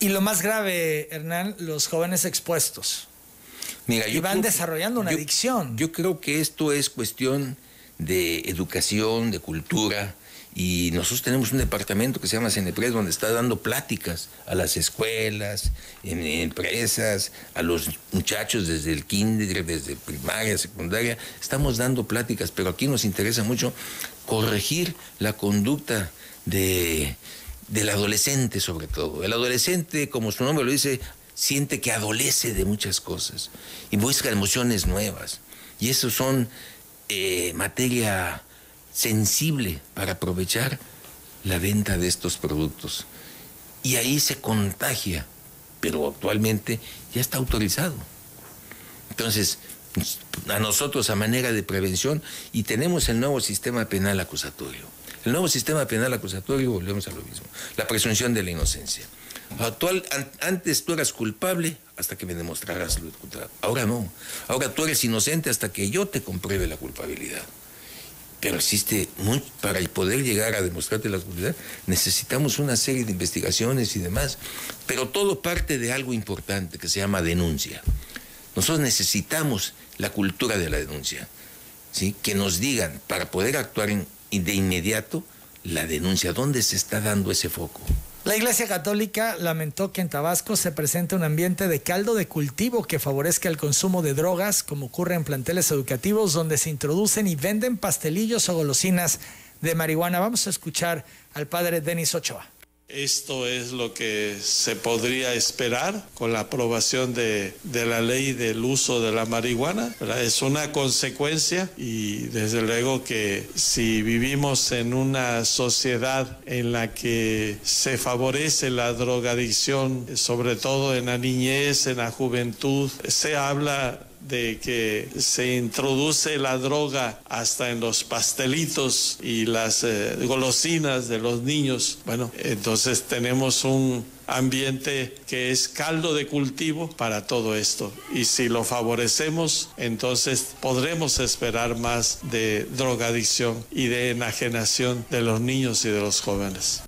Y lo más grave, Hernán, los jóvenes expuestos. Mira, Y van creo- desarrollando una yo- adicción. Yo creo que esto es cuestión de educación, de cultura, y nosotros tenemos un departamento que se llama Cenepres donde está dando pláticas a las escuelas, en empresas, a los muchachos desde el kinder, desde primaria, secundaria, estamos dando pláticas, pero aquí nos interesa mucho corregir la conducta de, del adolescente sobre todo. El adolescente, como su nombre lo dice, siente que adolece de muchas cosas y busca emociones nuevas. Y eso son eh, materia sensible para aprovechar la venta de estos productos. Y ahí se contagia, pero actualmente ya está autorizado. Entonces, a nosotros a manera de prevención, y tenemos el nuevo sistema penal acusatorio. El nuevo sistema penal acusatorio, volvemos a lo mismo, la presunción de la inocencia. Actual, an- antes tú eras culpable hasta que me demostraras lo contrario. Ahora no. Ahora tú eres inocente hasta que yo te compruebe la culpabilidad. Pero existe, muy, para poder llegar a demostrarte la culpabilidad, necesitamos una serie de investigaciones y demás. Pero todo parte de algo importante que se llama denuncia. Nosotros necesitamos la cultura de la denuncia, ¿sí? que nos digan, para poder actuar en- de inmediato, la denuncia, ¿dónde se está dando ese foco? La Iglesia Católica lamentó que en Tabasco se presente un ambiente de caldo de cultivo que favorezca el consumo de drogas, como ocurre en planteles educativos donde se introducen y venden pastelillos o golosinas de marihuana. Vamos a escuchar al padre Denis Ochoa. Esto es lo que se podría esperar con la aprobación de, de la ley del uso de la marihuana. ¿verdad? Es una consecuencia y desde luego que si vivimos en una sociedad en la que se favorece la drogadicción, sobre todo en la niñez, en la juventud, se habla de que se introduce la droga hasta en los pastelitos y las eh, golosinas de los niños. Bueno, entonces tenemos un ambiente que es caldo de cultivo para todo esto. Y si lo favorecemos, entonces podremos esperar más de drogadicción y de enajenación de los niños y de los jóvenes.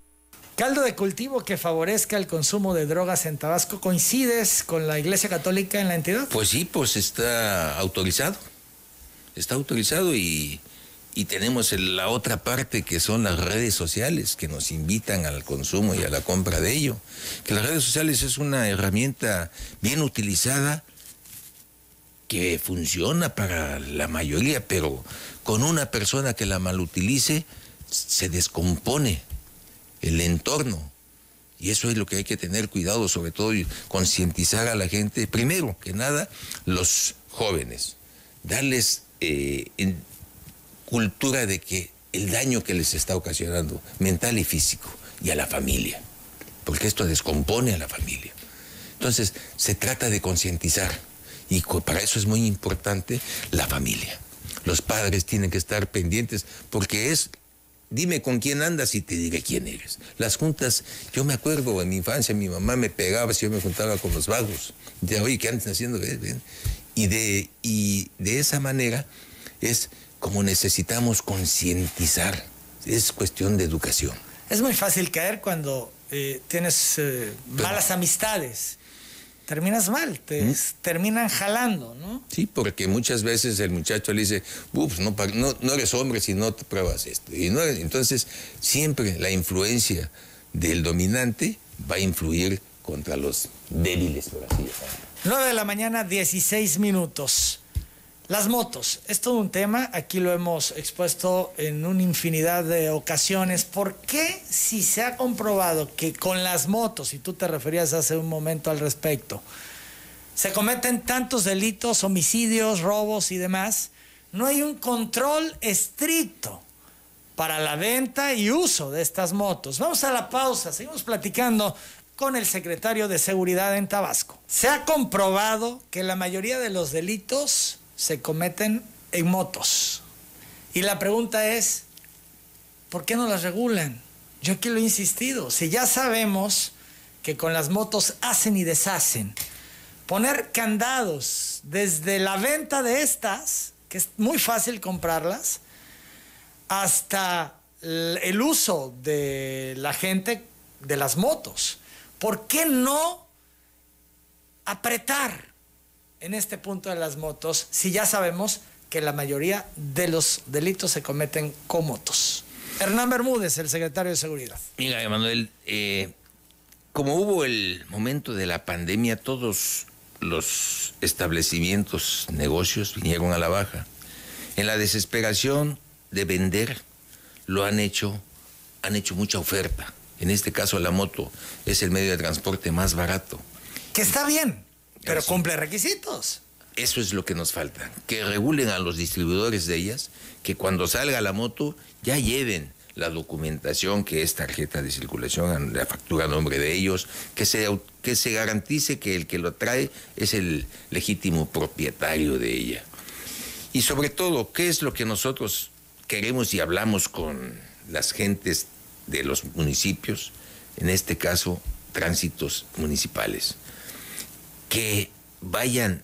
Caldo de cultivo que favorezca el consumo de drogas en Tabasco. ¿Coincides con la Iglesia Católica en la entidad? Pues sí, pues está autorizado. Está autorizado y, y tenemos la otra parte que son las redes sociales que nos invitan al consumo y a la compra de ello. Que las redes sociales es una herramienta bien utilizada que funciona para la mayoría, pero con una persona que la malutilice se descompone el entorno. Y eso es lo que hay que tener cuidado, sobre todo concientizar a la gente, primero que nada, los jóvenes, darles eh, cultura de que el daño que les está ocasionando, mental y físico, y a la familia, porque esto descompone a la familia. Entonces, se trata de concientizar, y para eso es muy importante la familia. Los padres tienen que estar pendientes, porque es Dime con quién andas y te diré quién eres. Las juntas, yo me acuerdo en mi infancia, mi mamá me pegaba si yo me juntaba con los vagos. De, oye, ¿qué andas haciendo? Y, de, y de esa manera es como necesitamos concientizar. Es cuestión de educación. Es muy fácil caer cuando eh, tienes eh, malas amistades. Terminas mal, te ¿Mm? terminan jalando, ¿no? Sí, porque muchas veces el muchacho le dice, Ups, no, no, eres hombre si no te pruebas esto. Y no, entonces, siempre la influencia del dominante va a influir contra los débiles, por así decirlo. 9 de la mañana, 16 minutos. Las motos, es todo un tema, aquí lo hemos expuesto en una infinidad de ocasiones. ¿Por qué si se ha comprobado que con las motos, y tú te referías hace un momento al respecto, se cometen tantos delitos, homicidios, robos y demás, no hay un control estricto para la venta y uso de estas motos? Vamos a la pausa, seguimos platicando con el secretario de Seguridad en Tabasco. Se ha comprobado que la mayoría de los delitos se cometen en motos. Y la pregunta es, ¿por qué no las regulan? Yo aquí lo he insistido, si ya sabemos que con las motos hacen y deshacen, poner candados desde la venta de estas, que es muy fácil comprarlas, hasta el uso de la gente de las motos. ¿Por qué no apretar en este punto de las motos si ya sabemos que la mayoría de los delitos se cometen con motos? Hernán Bermúdez, el secretario de Seguridad. Mira, Emanuel, eh, como hubo el momento de la pandemia, todos los establecimientos, negocios vinieron a la baja. En la desesperación de vender, lo han hecho, han hecho mucha oferta. En este caso, la moto es el medio de transporte más barato. Que está bien. Pero cumple requisitos. Eso es lo que nos falta, que regulen a los distribuidores de ellas, que cuando salga la moto ya lleven la documentación que es tarjeta de circulación, la factura a nombre de ellos, que se, que se garantice que el que lo trae es el legítimo propietario de ella. Y sobre todo, ¿qué es lo que nosotros queremos y hablamos con las gentes de los municipios, en este caso, tránsitos municipales? Que vayan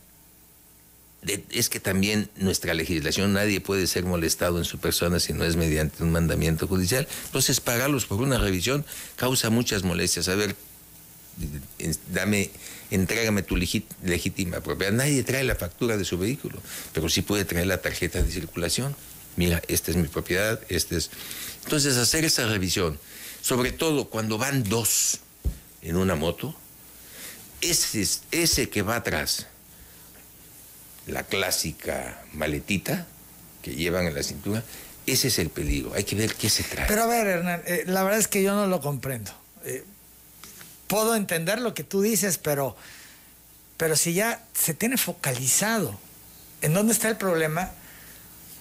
es que también nuestra legislación, nadie puede ser molestado en su persona si no es mediante un mandamiento judicial. Entonces, pagarlos por una revisión causa muchas molestias. A ver, dame, entrégame tu legítima propiedad. Nadie trae la factura de su vehículo, pero sí puede traer la tarjeta de circulación. Mira, esta es mi propiedad, este es. Entonces, hacer esa revisión, sobre todo cuando van dos en una moto, ese, ese que va atrás, la clásica maletita que llevan en la cintura, ese es el peligro. Hay que ver qué se trae. Pero a ver, Hernán, eh, la verdad es que yo no lo comprendo. Eh, puedo entender lo que tú dices, pero, pero si ya se tiene focalizado en dónde está el problema,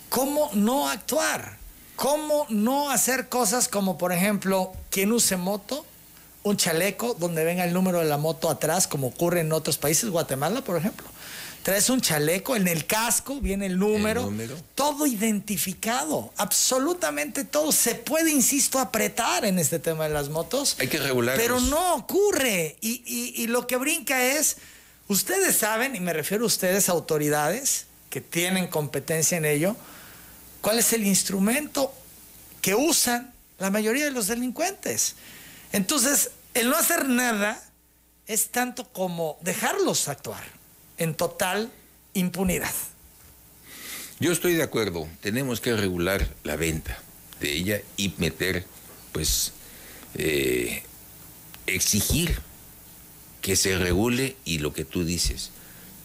¿cómo no actuar? ¿Cómo no hacer cosas como, por ejemplo, quien use moto un chaleco donde venga el número de la moto atrás, como ocurre en otros países, Guatemala, por ejemplo. Traes un chaleco, en el casco viene el número, todo identificado, absolutamente todo. Se puede, insisto, apretar en este tema de las motos. Hay que regular. Pero no ocurre. Y, y lo que brinca es, ustedes saben, y me refiero a ustedes, autoridades que tienen competencia en ello, cuál es el instrumento que usan la mayoría de los delincuentes. Entonces, el no hacer nada es tanto como dejarlos actuar en total impunidad. Yo estoy de acuerdo, tenemos que regular la venta de ella y meter, pues, eh, exigir que se regule y lo que tú dices,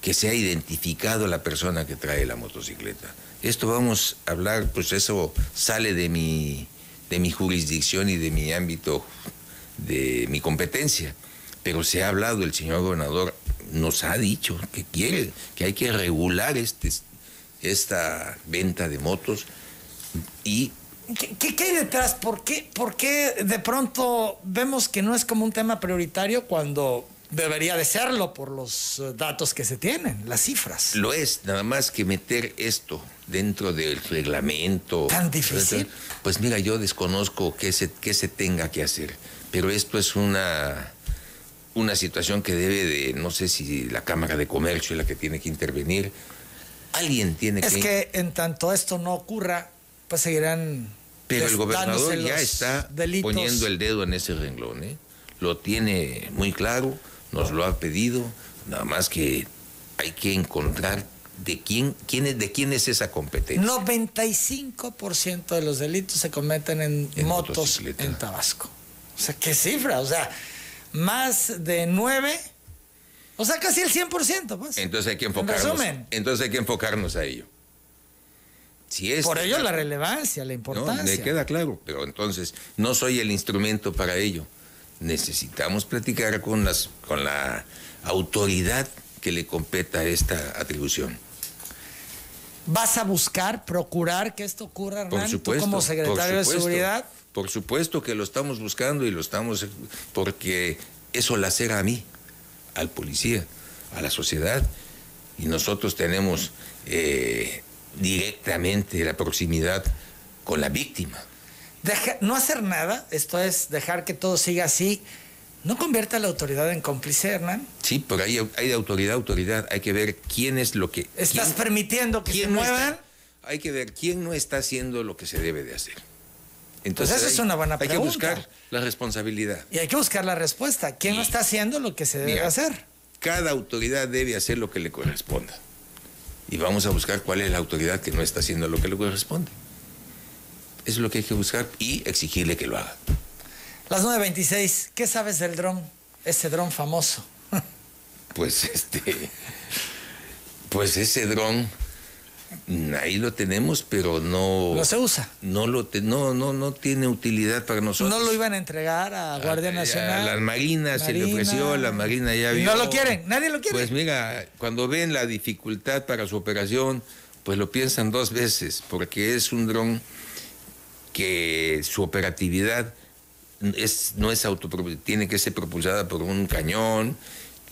que sea identificado la persona que trae la motocicleta. Esto vamos a hablar, pues eso sale de mi, de mi jurisdicción y de mi ámbito, de mi competencia. Pero se ha hablado, el señor gobernador nos ha dicho que quiere, que hay que regular este, esta venta de motos y ¿Qué, qué, hay detrás? ¿Por qué, ¿Por qué de pronto vemos que no es como un tema prioritario cuando debería de serlo por los eh, datos que se tienen, las cifras? Lo es, nada más que meter esto dentro del reglamento. ¿Tan difícil? Pues mira, yo desconozco qué se, qué se tenga que hacer, pero esto es una, una situación que debe de, no sé si la Cámara de Comercio es la que tiene que intervenir. Alguien tiene es que... Es que en tanto esto no ocurra, pues seguirán. Pero el gobernador ya está delitos. poniendo el dedo en ese renglón, ¿eh? Lo tiene muy claro, nos lo ha pedido, nada más que hay que encontrar de quién, quién es, de quién es esa competencia. 95% de los delitos se cometen en, en motos en Tabasco. O sea, qué cifra, o sea, más de 9, o sea, casi el 100%, pues. Entonces hay que enfocarnos. Entonces hay que enfocarnos a ello. Por ello la relevancia, la importancia. No, me queda claro, pero entonces no soy el instrumento para ello. Necesitamos platicar con, las, con la autoridad que le competa esta atribución. ¿Vas a buscar, procurar que esto ocurra, Hernán, por supuesto, como secretario de Seguridad? Por supuesto que lo estamos buscando y lo estamos porque eso la cera a mí, al policía, a la sociedad. Y nosotros tenemos eh, directamente la proximidad con la víctima. no hacer nada, esto es dejar que todo siga así, ¿no convierte a la autoridad en cómplice, Hernán? Sí, pero hay, hay de autoridad a autoridad, hay que ver quién es lo que... ¿Estás permitiendo que se muevan? hay que ver quién no está haciendo lo que se debe de hacer. Pues Entonces esa es una buena hay pregunta. que buscar la responsabilidad. Y hay que buscar la respuesta. ¿Quién no está haciendo lo que se debe mira, hacer? Cada autoridad debe hacer lo que le corresponda y vamos a buscar cuál es la autoridad que no está haciendo lo que le corresponde. Eso es lo que hay que buscar y exigirle que lo haga. Las 9.26, ¿qué sabes del dron? Ese dron famoso. Pues este. Pues ese dron Ahí lo tenemos, pero no. No se usa. No, lo no, no, no tiene utilidad para nosotros. No lo iban a entregar a Guardia Nacional. A, las Marinas se le ofreció, la Marina ya vio. No lo quieren, nadie lo quiere. Pues mira, cuando ven la dificultad para su operación, pues lo piensan dos veces, porque es un dron que su operatividad es, no es auto, tiene que ser propulsada por un cañón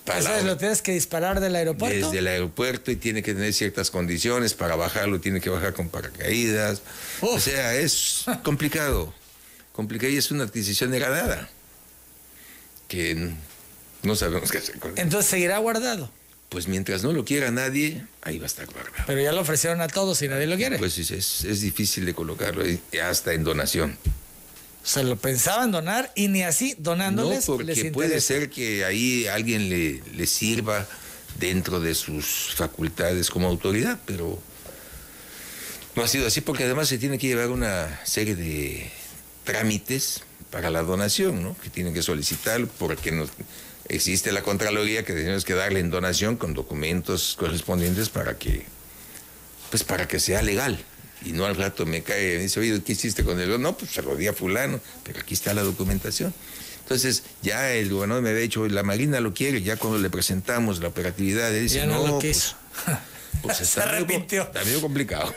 ¿Eso lo tienes que disparar del aeropuerto? Desde el aeropuerto y tiene que tener ciertas condiciones. Para bajarlo tiene que bajar con paracaídas. O sea, es complicado. Complicado y es una adquisición degradada. Que no sabemos qué hacer con él. Entonces seguirá guardado. Pues mientras no lo quiera nadie, ahí va a estar guardado. Pero ya lo ofrecieron a todos y nadie lo quiere. Pues es, es difícil de colocarlo hasta en donación. Se lo pensaban donar y ni así donándoles. No, porque puede ser que ahí alguien le, le sirva dentro de sus facultades como autoridad, pero no ha sido así porque además se tiene que llevar una serie de trámites para la donación, ¿no? Que tienen que solicitar porque nos, existe la Contraloría que tenemos que darle en donación con documentos correspondientes para que, pues para que sea legal. Y no al rato me cae y me dice, oye, ¿qué hiciste con el No, pues se lo di a fulano, pero aquí está la documentación. Entonces, ya el gobernador me había dicho, la Marina lo quiere, ya cuando le presentamos la operatividad, él dice, ya no, lo quiso. Pues, pues se arrepintió. Está medio complicado.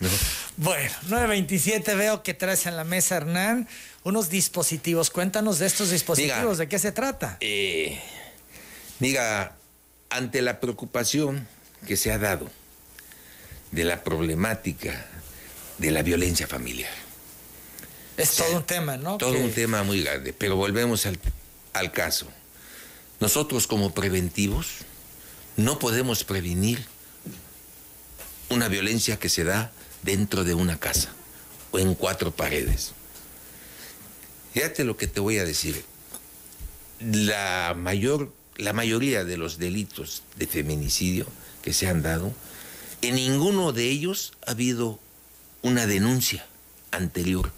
¿No? Bueno, 9.27 veo que traes en la mesa, Hernán, unos dispositivos. Cuéntanos de estos dispositivos, ¿de qué se trata? Eh, diga, ante la preocupación que se ha dado de la problemática de la violencia familiar. Es o sea, todo un tema, ¿no? Todo que... un tema muy grande, pero volvemos al, al caso. Nosotros como preventivos no podemos prevenir una violencia que se da dentro de una casa o en cuatro paredes. Fíjate lo que te voy a decir. La mayor, la mayoría de los delitos de feminicidio que se han dado En ninguno de ellos ha habido una denuncia anterior.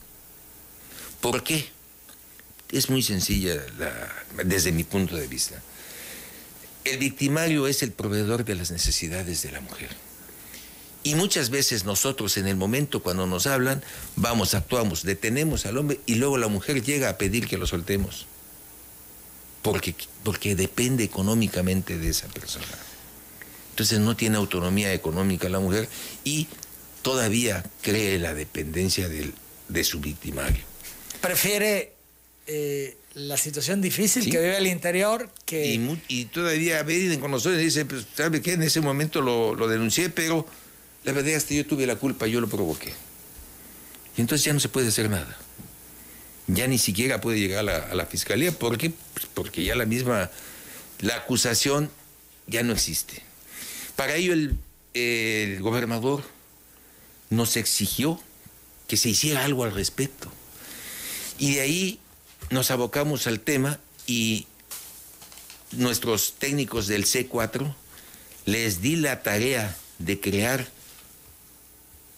¿Por qué? Es muy sencilla desde mi punto de vista. El victimario es el proveedor de las necesidades de la mujer. Y muchas veces nosotros en el momento cuando nos hablan, vamos, actuamos, detenemos al hombre y luego la mujer llega a pedir que lo soltemos. Porque, porque depende económicamente de esa persona. Entonces no tiene autonomía económica la mujer y todavía cree la dependencia de su victimario. Prefiere eh, la situación difícil que vive el interior que... Y, todavía vienen con nosotros y dicen, pues, ¿sabe qué? En ese momento lo, lo denuncié, pero la verdad es que yo tuve la culpa, yo lo provoqué. Y entonces ya no se puede hacer nada. Ya ni siquiera puede llegar a la, fiscalía. ¿Por qué? Pues porque ya la misma, la acusación ya no existe. Para ello el, gobernador nos exigió que se hiciera algo al respecto. Y de ahí nos abocamos al tema y nuestros técnicos del C4 les di la tarea de crear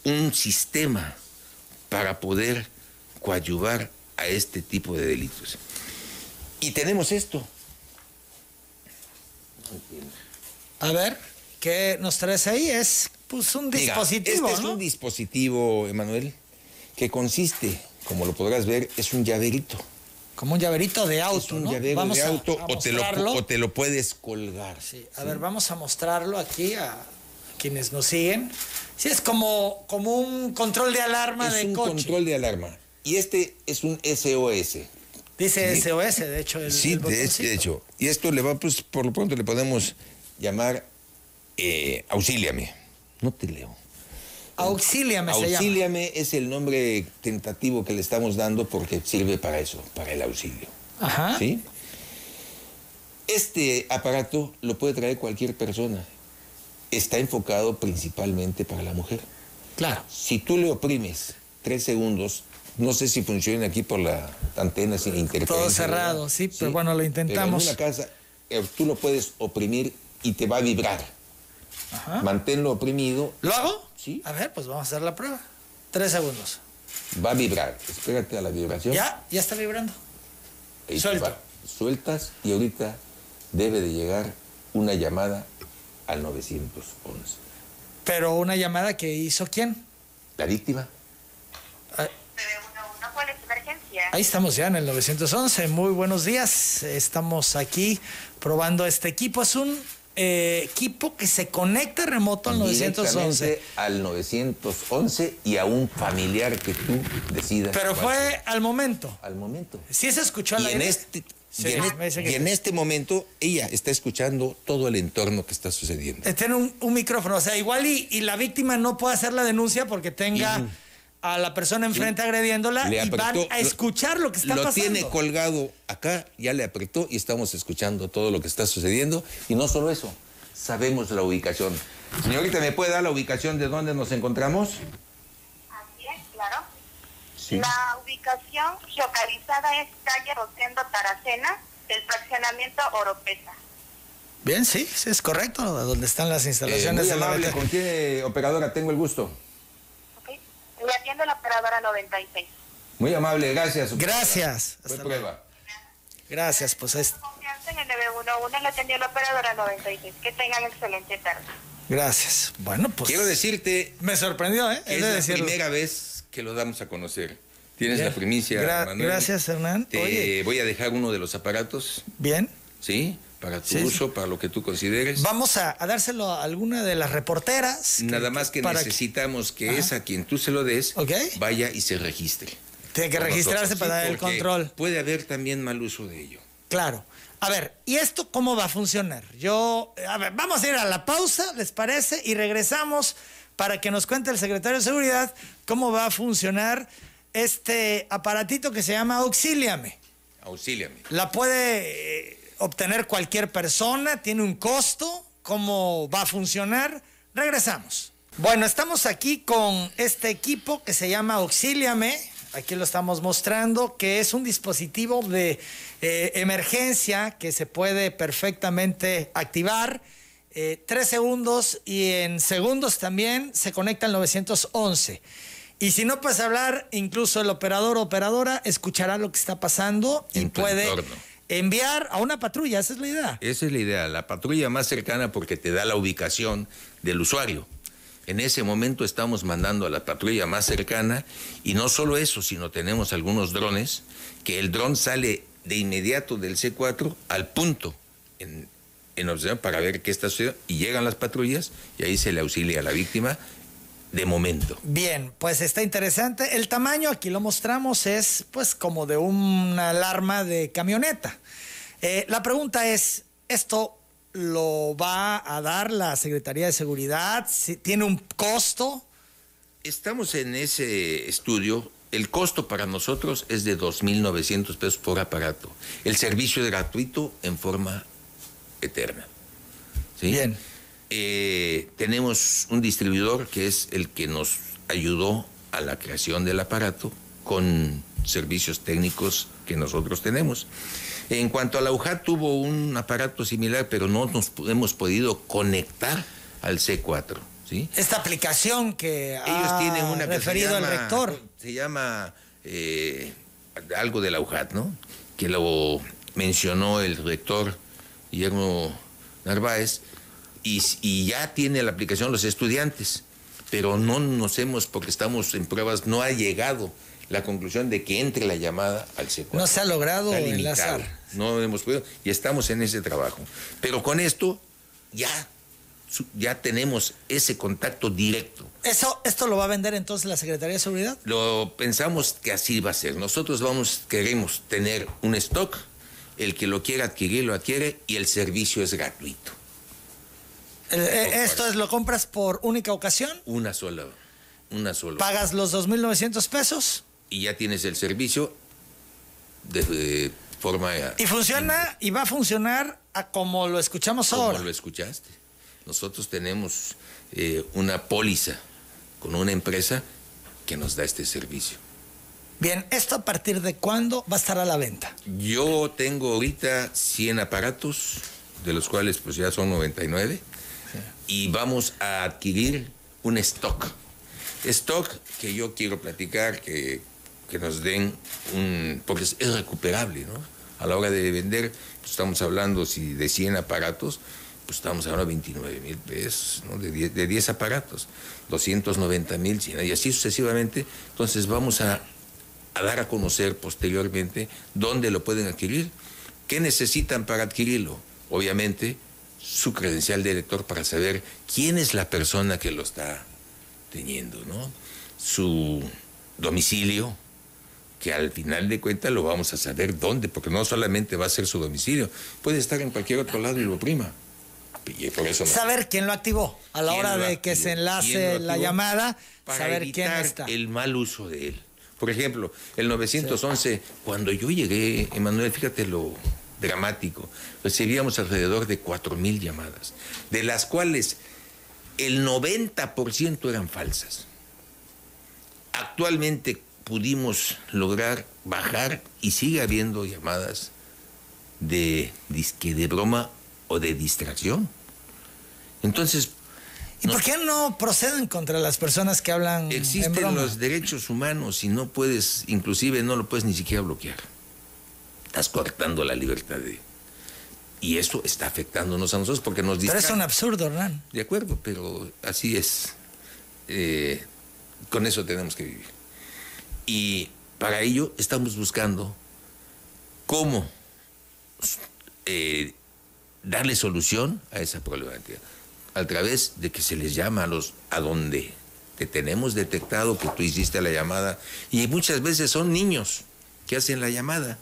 un sistema para poder coadyuvar a este tipo de delitos. Y tenemos esto. A ver, ¿qué nos traes ahí? Es pues un dispositivo. este es un dispositivo, Emanuel, que consiste, como lo podrás ver, es un llaverito. Como un llaverito de auto. Es un llavero de auto o, te lo, o, te lo, puedes colgar. Sí. A ver, vamos a mostrarlo aquí a quienes nos siguen. Sí, es como, como un control de alarma de coche. Es un control de alarma. Y este es un SOS. Dice SOS, de hecho. El, sí, de, hecho. Y esto le va, pues, por lo pronto le podemos llamar eh, auxíliame. No te leo. Auxíliame se llama. Auxíliame es el nombre tentativo que le estamos dando porque sirve para eso, para el auxilio. Ajá. ¿Sí? Este aparato lo puede traer cualquier persona. Está enfocado principalmente para la mujer. Claro. Si tú le oprimes tres segundos, no sé si funciona aquí por la antena sin interferencia. Todo cerrado, sí, pero bueno, lo intentamos. en una casa, eh, tú lo puedes oprimir y te va a vibrar. Ajá. Manténlo oprimido. ¿Lo hago? Sí. A ver, pues vamos a hacer la prueba. Tres segundos. Va a vibrar. Espérate a la vibración. Ya, ya está vibrando. Suelta. Sueltas y ahorita debe de llegar una llamada al 911. Pero una llamada que hizo quién? La víctima. Ah. Ahí estamos ya en el 911. Muy buenos días. Estamos aquí probando este equipo. Es un eh, equipo que se conecta remoto al 911. Al 911 y a un familiar que tú decidas. Pero fue al momento. Al momento. Sí se escuchó y en este y, en, este momento ella está escuchando todo el entorno que está sucediendo. Eh, tiene un, micrófono, o sea, igual y, la víctima no puede hacer la denuncia porque tenga a la persona enfrente agrediéndola y van a escuchar lo que está pasando. Lo tiene colgado acá, ya le apretó y estamos escuchando todo lo que está sucediendo. Y no solo eso, sabemos la ubicación. Señorita, ¿me puede dar la ubicación de dónde nos encontramos? Así es, claro. La ubicación localizada es calle Rosendo Taracena, del fraccionamiento Oropesa. Bien, sí, sí, es correcto, donde están las instalaciones. Eh, muy amable, ¿con qué operadora tengo el gusto? Le atiendo la operadora 96. Muy amable, gracias. Gracias. Hasta prueba. Gracias, pues es. Confianza en el 911 le atendió la operadora 96. Que tengan excelente tarde. Gracias. Bueno, pues. Quiero decirte. Me sorprendió, ¿eh? es la primera vez que lo damos a conocer. Tienes la primicia, Manuel. Gracias, Hernán. Te voy a dejar uno de los aparatos. Bien. Sí para tu uso, para lo que tú consideres. Vamos a, dárselo a alguna de las reporteras. Nada más que necesitamos que, esa quien tú se lo des vaya y se registre. Tiene que registrarse para dar el control. Puede haber también mal uso de ello. Claro. A ver, ¿y esto cómo va a funcionar? Yo, a ver, vamos a ir a la pausa, ¿les parece? Y regresamos para que nos cuente el secretario de Seguridad cómo va a funcionar este aparatito que se llama Auxíliame. Auxíliame. La puede eh, obtener cualquier persona, tiene un costo, cómo va a funcionar. Regresamos. Bueno, estamos aquí con este equipo que se llama Auxíliame. Aquí lo estamos mostrando, que es un dispositivo de eh, emergencia que se puede perfectamente activar eh, tres segundos y en segundos también se conecta al 911. Y si no puedes hablar, incluso el operador o operadora escuchará lo que está pasando y En puede entorno. Enviar a una patrulla. Esa es la idea. Esa es la idea, la patrulla más cercana porque te da la ubicación del usuario. En ese momento estamos mandando a la patrulla más cercana y no solo eso, sino tenemos algunos drones que el dron sale de inmediato del C4 al punto en, en observación para ver qué está sucediendo y llegan las patrullas y ahí se le auxilia a la víctima de momento. Bien, pues está interesante. El tamaño, aquí lo mostramos, es pues como de una alarma de camioneta. Eh, la pregunta es, ¿esto lo va a dar la Secretaría de Seguridad? ¿Tiene un costo? Estamos en ese estudio. El costo para nosotros es de 2.900 pesos por aparato. El servicio es gratuito en forma eterna. ¿sí? Bien. Eh, tenemos un distribuidor que es el que nos ayudó a la creación del aparato con servicios técnicos que nosotros tenemos. En cuanto a la UJAT, tuvo un aparato similar, pero no nos hemos podido conectar al C4. ¿sí? Esta aplicación que Ellos ha tienen una que se referido llama, el rector. Se llama eh, algo de la UJAT, ¿no? Que lo mencionó el rector Guillermo Narváez y, y ya tiene la aplicación los estudiantes, pero no nos hemos, porque estamos en pruebas, no ha llegado la conclusión de que entre la llamada al C4. No se ha logrado limitado. enlazar. No hemos podido y estamos en ese trabajo. Pero con esto ya, ya tenemos ese contacto directo. ¿Eso, ¿Esto lo va a vender entonces la Secretaría de Seguridad? Lo pensamos que así va a ser. Nosotros vamos, queremos tener un stock, el que lo quiera adquirir lo adquiere y el servicio es gratuito. Eh, eh, ¿Esto es lo compras por única ocasión? Una sola, una sola. ¿Pagas los 2.900 pesos? y ya tienes el servicio de, de forma Y funciona y va a funcionar a como lo escuchamos como ahora. lo escuchaste. Nosotros tenemos eh, una póliza con una empresa que nos da este servicio. Bien, ¿esto a partir de cuándo va a estar a la venta? Yo tengo ahorita 100 aparatos, de los cuales pues ya son 99, y vamos a adquirir un stock. Stock que yo quiero platicar, que, que nos den un... porque es, recuperable, ¿no? A la hora de vender, pues, estamos hablando si de 100 aparatos, pues estamos hablando de 29 mil pesos, ¿no? De 10, de 10 aparatos, 290 mil, y así sucesivamente. Entonces vamos a, a dar a conocer posteriormente dónde lo pueden adquirir, qué necesitan para adquirirlo. Obviamente, su credencial de lector para saber quién es la persona que lo está teniendo, ¿no? Su domicilio, que al final de cuentas lo vamos a saber dónde, porque no solamente va a ser su domicilio, puede estar en cualquier otro lado y lo prima. Y por eso no- Saber quién lo activó. A la ¿Quién hora de que se ¿Quién enlace la llamada, para saber quién está. el mal uso de él. Por ejemplo, el 911, cuando yo llegué, Emanuel, fíjate lo dramático, recibíamos alrededor de 4.000 llamadas, de las cuales el 90% eran falsas. Actualmente pudimos lograr bajar y sigue habiendo llamadas de disque de broma o de distracción. Entonces, ¿Y por qué no proceden contra las personas que hablan en Existen broma? los derechos humanos y no puedes, inclusive no lo puedes ni siquiera bloquear. Estás cortando la libertad de... Y eso está afectándonos a nosotros porque nos Pero distrae. es un absurdo, Hernán. De acuerdo, pero así es. Eh, con eso tenemos que vivir. Y para ello estamos buscando cómo eh, darle solución a esa problemática a través de que se les llama a los a donde te tenemos detectado que tú hiciste la llamada y muchas veces son niños que hacen la llamada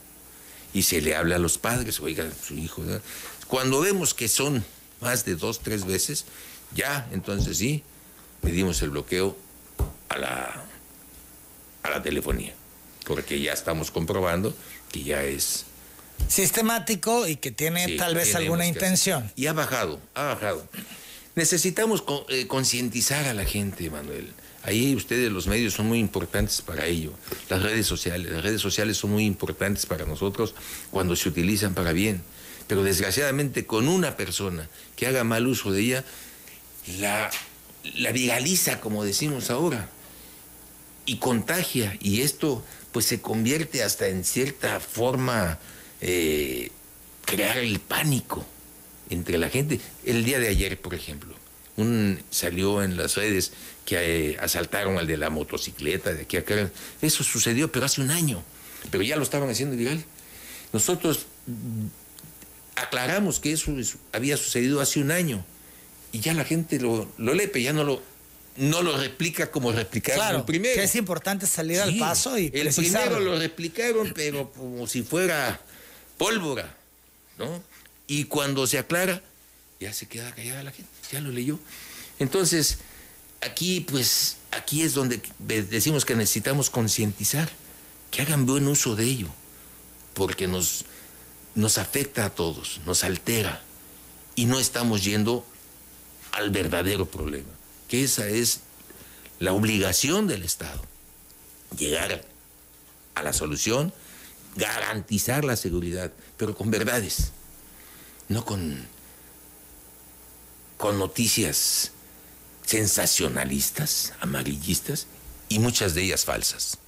y se le habla a los padres, oiga, su hijo. Cuando vemos que son más de dos, tres veces, ya, entonces sí, pedimos el bloqueo a la, a la telefonía, porque ya estamos comprobando que ya es... Sistemático y que tiene sí, tal vez alguna intención. Y ha bajado, ha bajado. Necesitamos eh, concientizar a la gente, Manuel. Ahí ustedes, los medios, son muy importantes para ello. Las redes sociales, las redes sociales son muy importantes para nosotros cuando se utilizan para bien. Pero desgraciadamente con una persona que haga mal uso de ella, la, la viraliza, como decimos ahora, y contagia. Y esto pues se convierte hasta en cierta forma eh, crear el pánico entre la gente. El día de ayer, por ejemplo, un, salió en las redes que eh, asaltaron al de la motocicleta de aquí a acá. Eso sucedió, pero hace un año. Pero ya lo estaban haciendo legal. Nosotros mm, aclaramos que eso había sucedido hace un año y ya la gente lo, pero ya no lo, no lo replica como replicaron Claro, el primero. que es importante salir al paso y El precisarlo. primero lo replicaron, pero como si fuera pólvora, ¿no? Y cuando se aclara, ya se queda callada la gente, ya lo leyó. Entonces, aquí, pues, aquí es donde decimos que necesitamos concientizar, que hagan buen uso de ello, porque nos, nos afecta a todos, nos altera, y no estamos yendo al verdadero problema, que esa es la obligación del Estado, llegar a la solución, garantizar la seguridad, pero con verdades, no con, con noticias sensacionalistas, amarillistas y muchas de ellas falsas.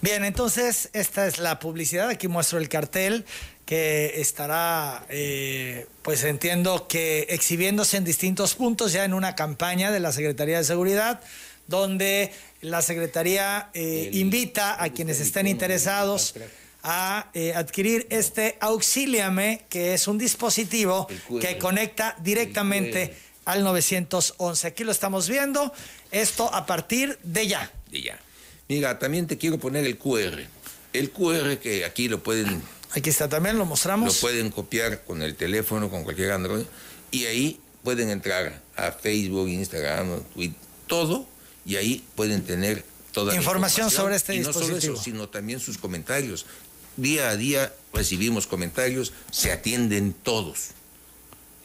Bien, entonces esta es la publicidad. Aquí muestro el cartel que estará, eh, pues entiendo que exhibiéndose en distintos puntos ya en una campaña de la Secretaría de Seguridad, donde la Secretaría eh, invita a quienes estén interesados a eh, adquirir este Auxíliame, que es un dispositivo que conecta directamente al 911. Aquí lo estamos viendo, esto a partir de ya. Y ya. Mira, también te quiero poner el QR. El QR que aquí lo pueden, Aquí está también, lo lo mostramos. pueden copiar con el teléfono, con cualquier Android, y ahí pueden entrar a Facebook, Instagram, Twitter, todo, y ahí pueden tener toda la Información sobre este y no solo dispositivo. eso, sino también sus comentarios. Día a día recibimos comentarios, se atienden todos.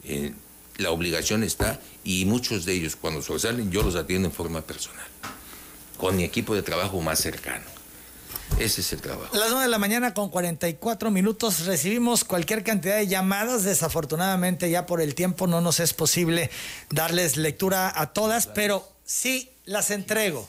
Eh, la obligación está, y muchos de ellos, cuando sobresalen, yo los atiendo en forma personal, con mi equipo de trabajo más cercano. Ese es el trabajo. Las 9 de la mañana con 44 minutos recibimos cualquier cantidad de llamadas. Desafortunadamente ya por el tiempo no nos es posible darles lectura a todas, pero sí las entrego.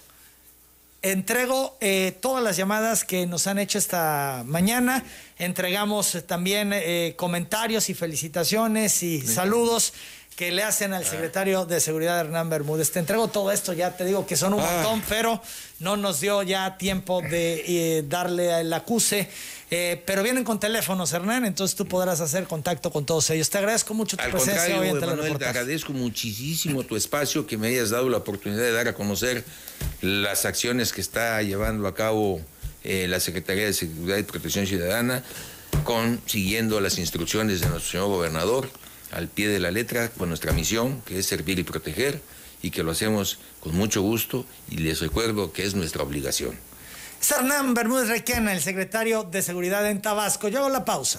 Entrego eh, todas las llamadas que nos han hecho esta mañana. Entregamos eh, también eh, comentarios y felicitaciones y saludos que le hacen al secretario de Seguridad Hernán Bermúdez. Te entrego todo esto, ya te digo que son un Ah. montón, pero no nos dio ya tiempo de eh, darle el acuse. Eh, pero vienen con teléfonos, Hernán, entonces tú podrás hacer contacto con todos ellos. Te agradezco mucho tu Al presencia contrario, hoy en te agradezco muchísimo tu espacio, que me hayas dado la oportunidad de dar a conocer las acciones que está llevando a cabo eh, la Secretaría de Seguridad y Protección Ciudadana, con, siguiendo las instrucciones de nuestro señor gobernador, al pie de la letra, con nuestra misión, que es servir y proteger, y que lo hacemos con mucho gusto, y les recuerdo que es nuestra obligación. Hernán Bermúdez Requena, el secretario de Seguridad en Tabasco. Yo hago la pausa.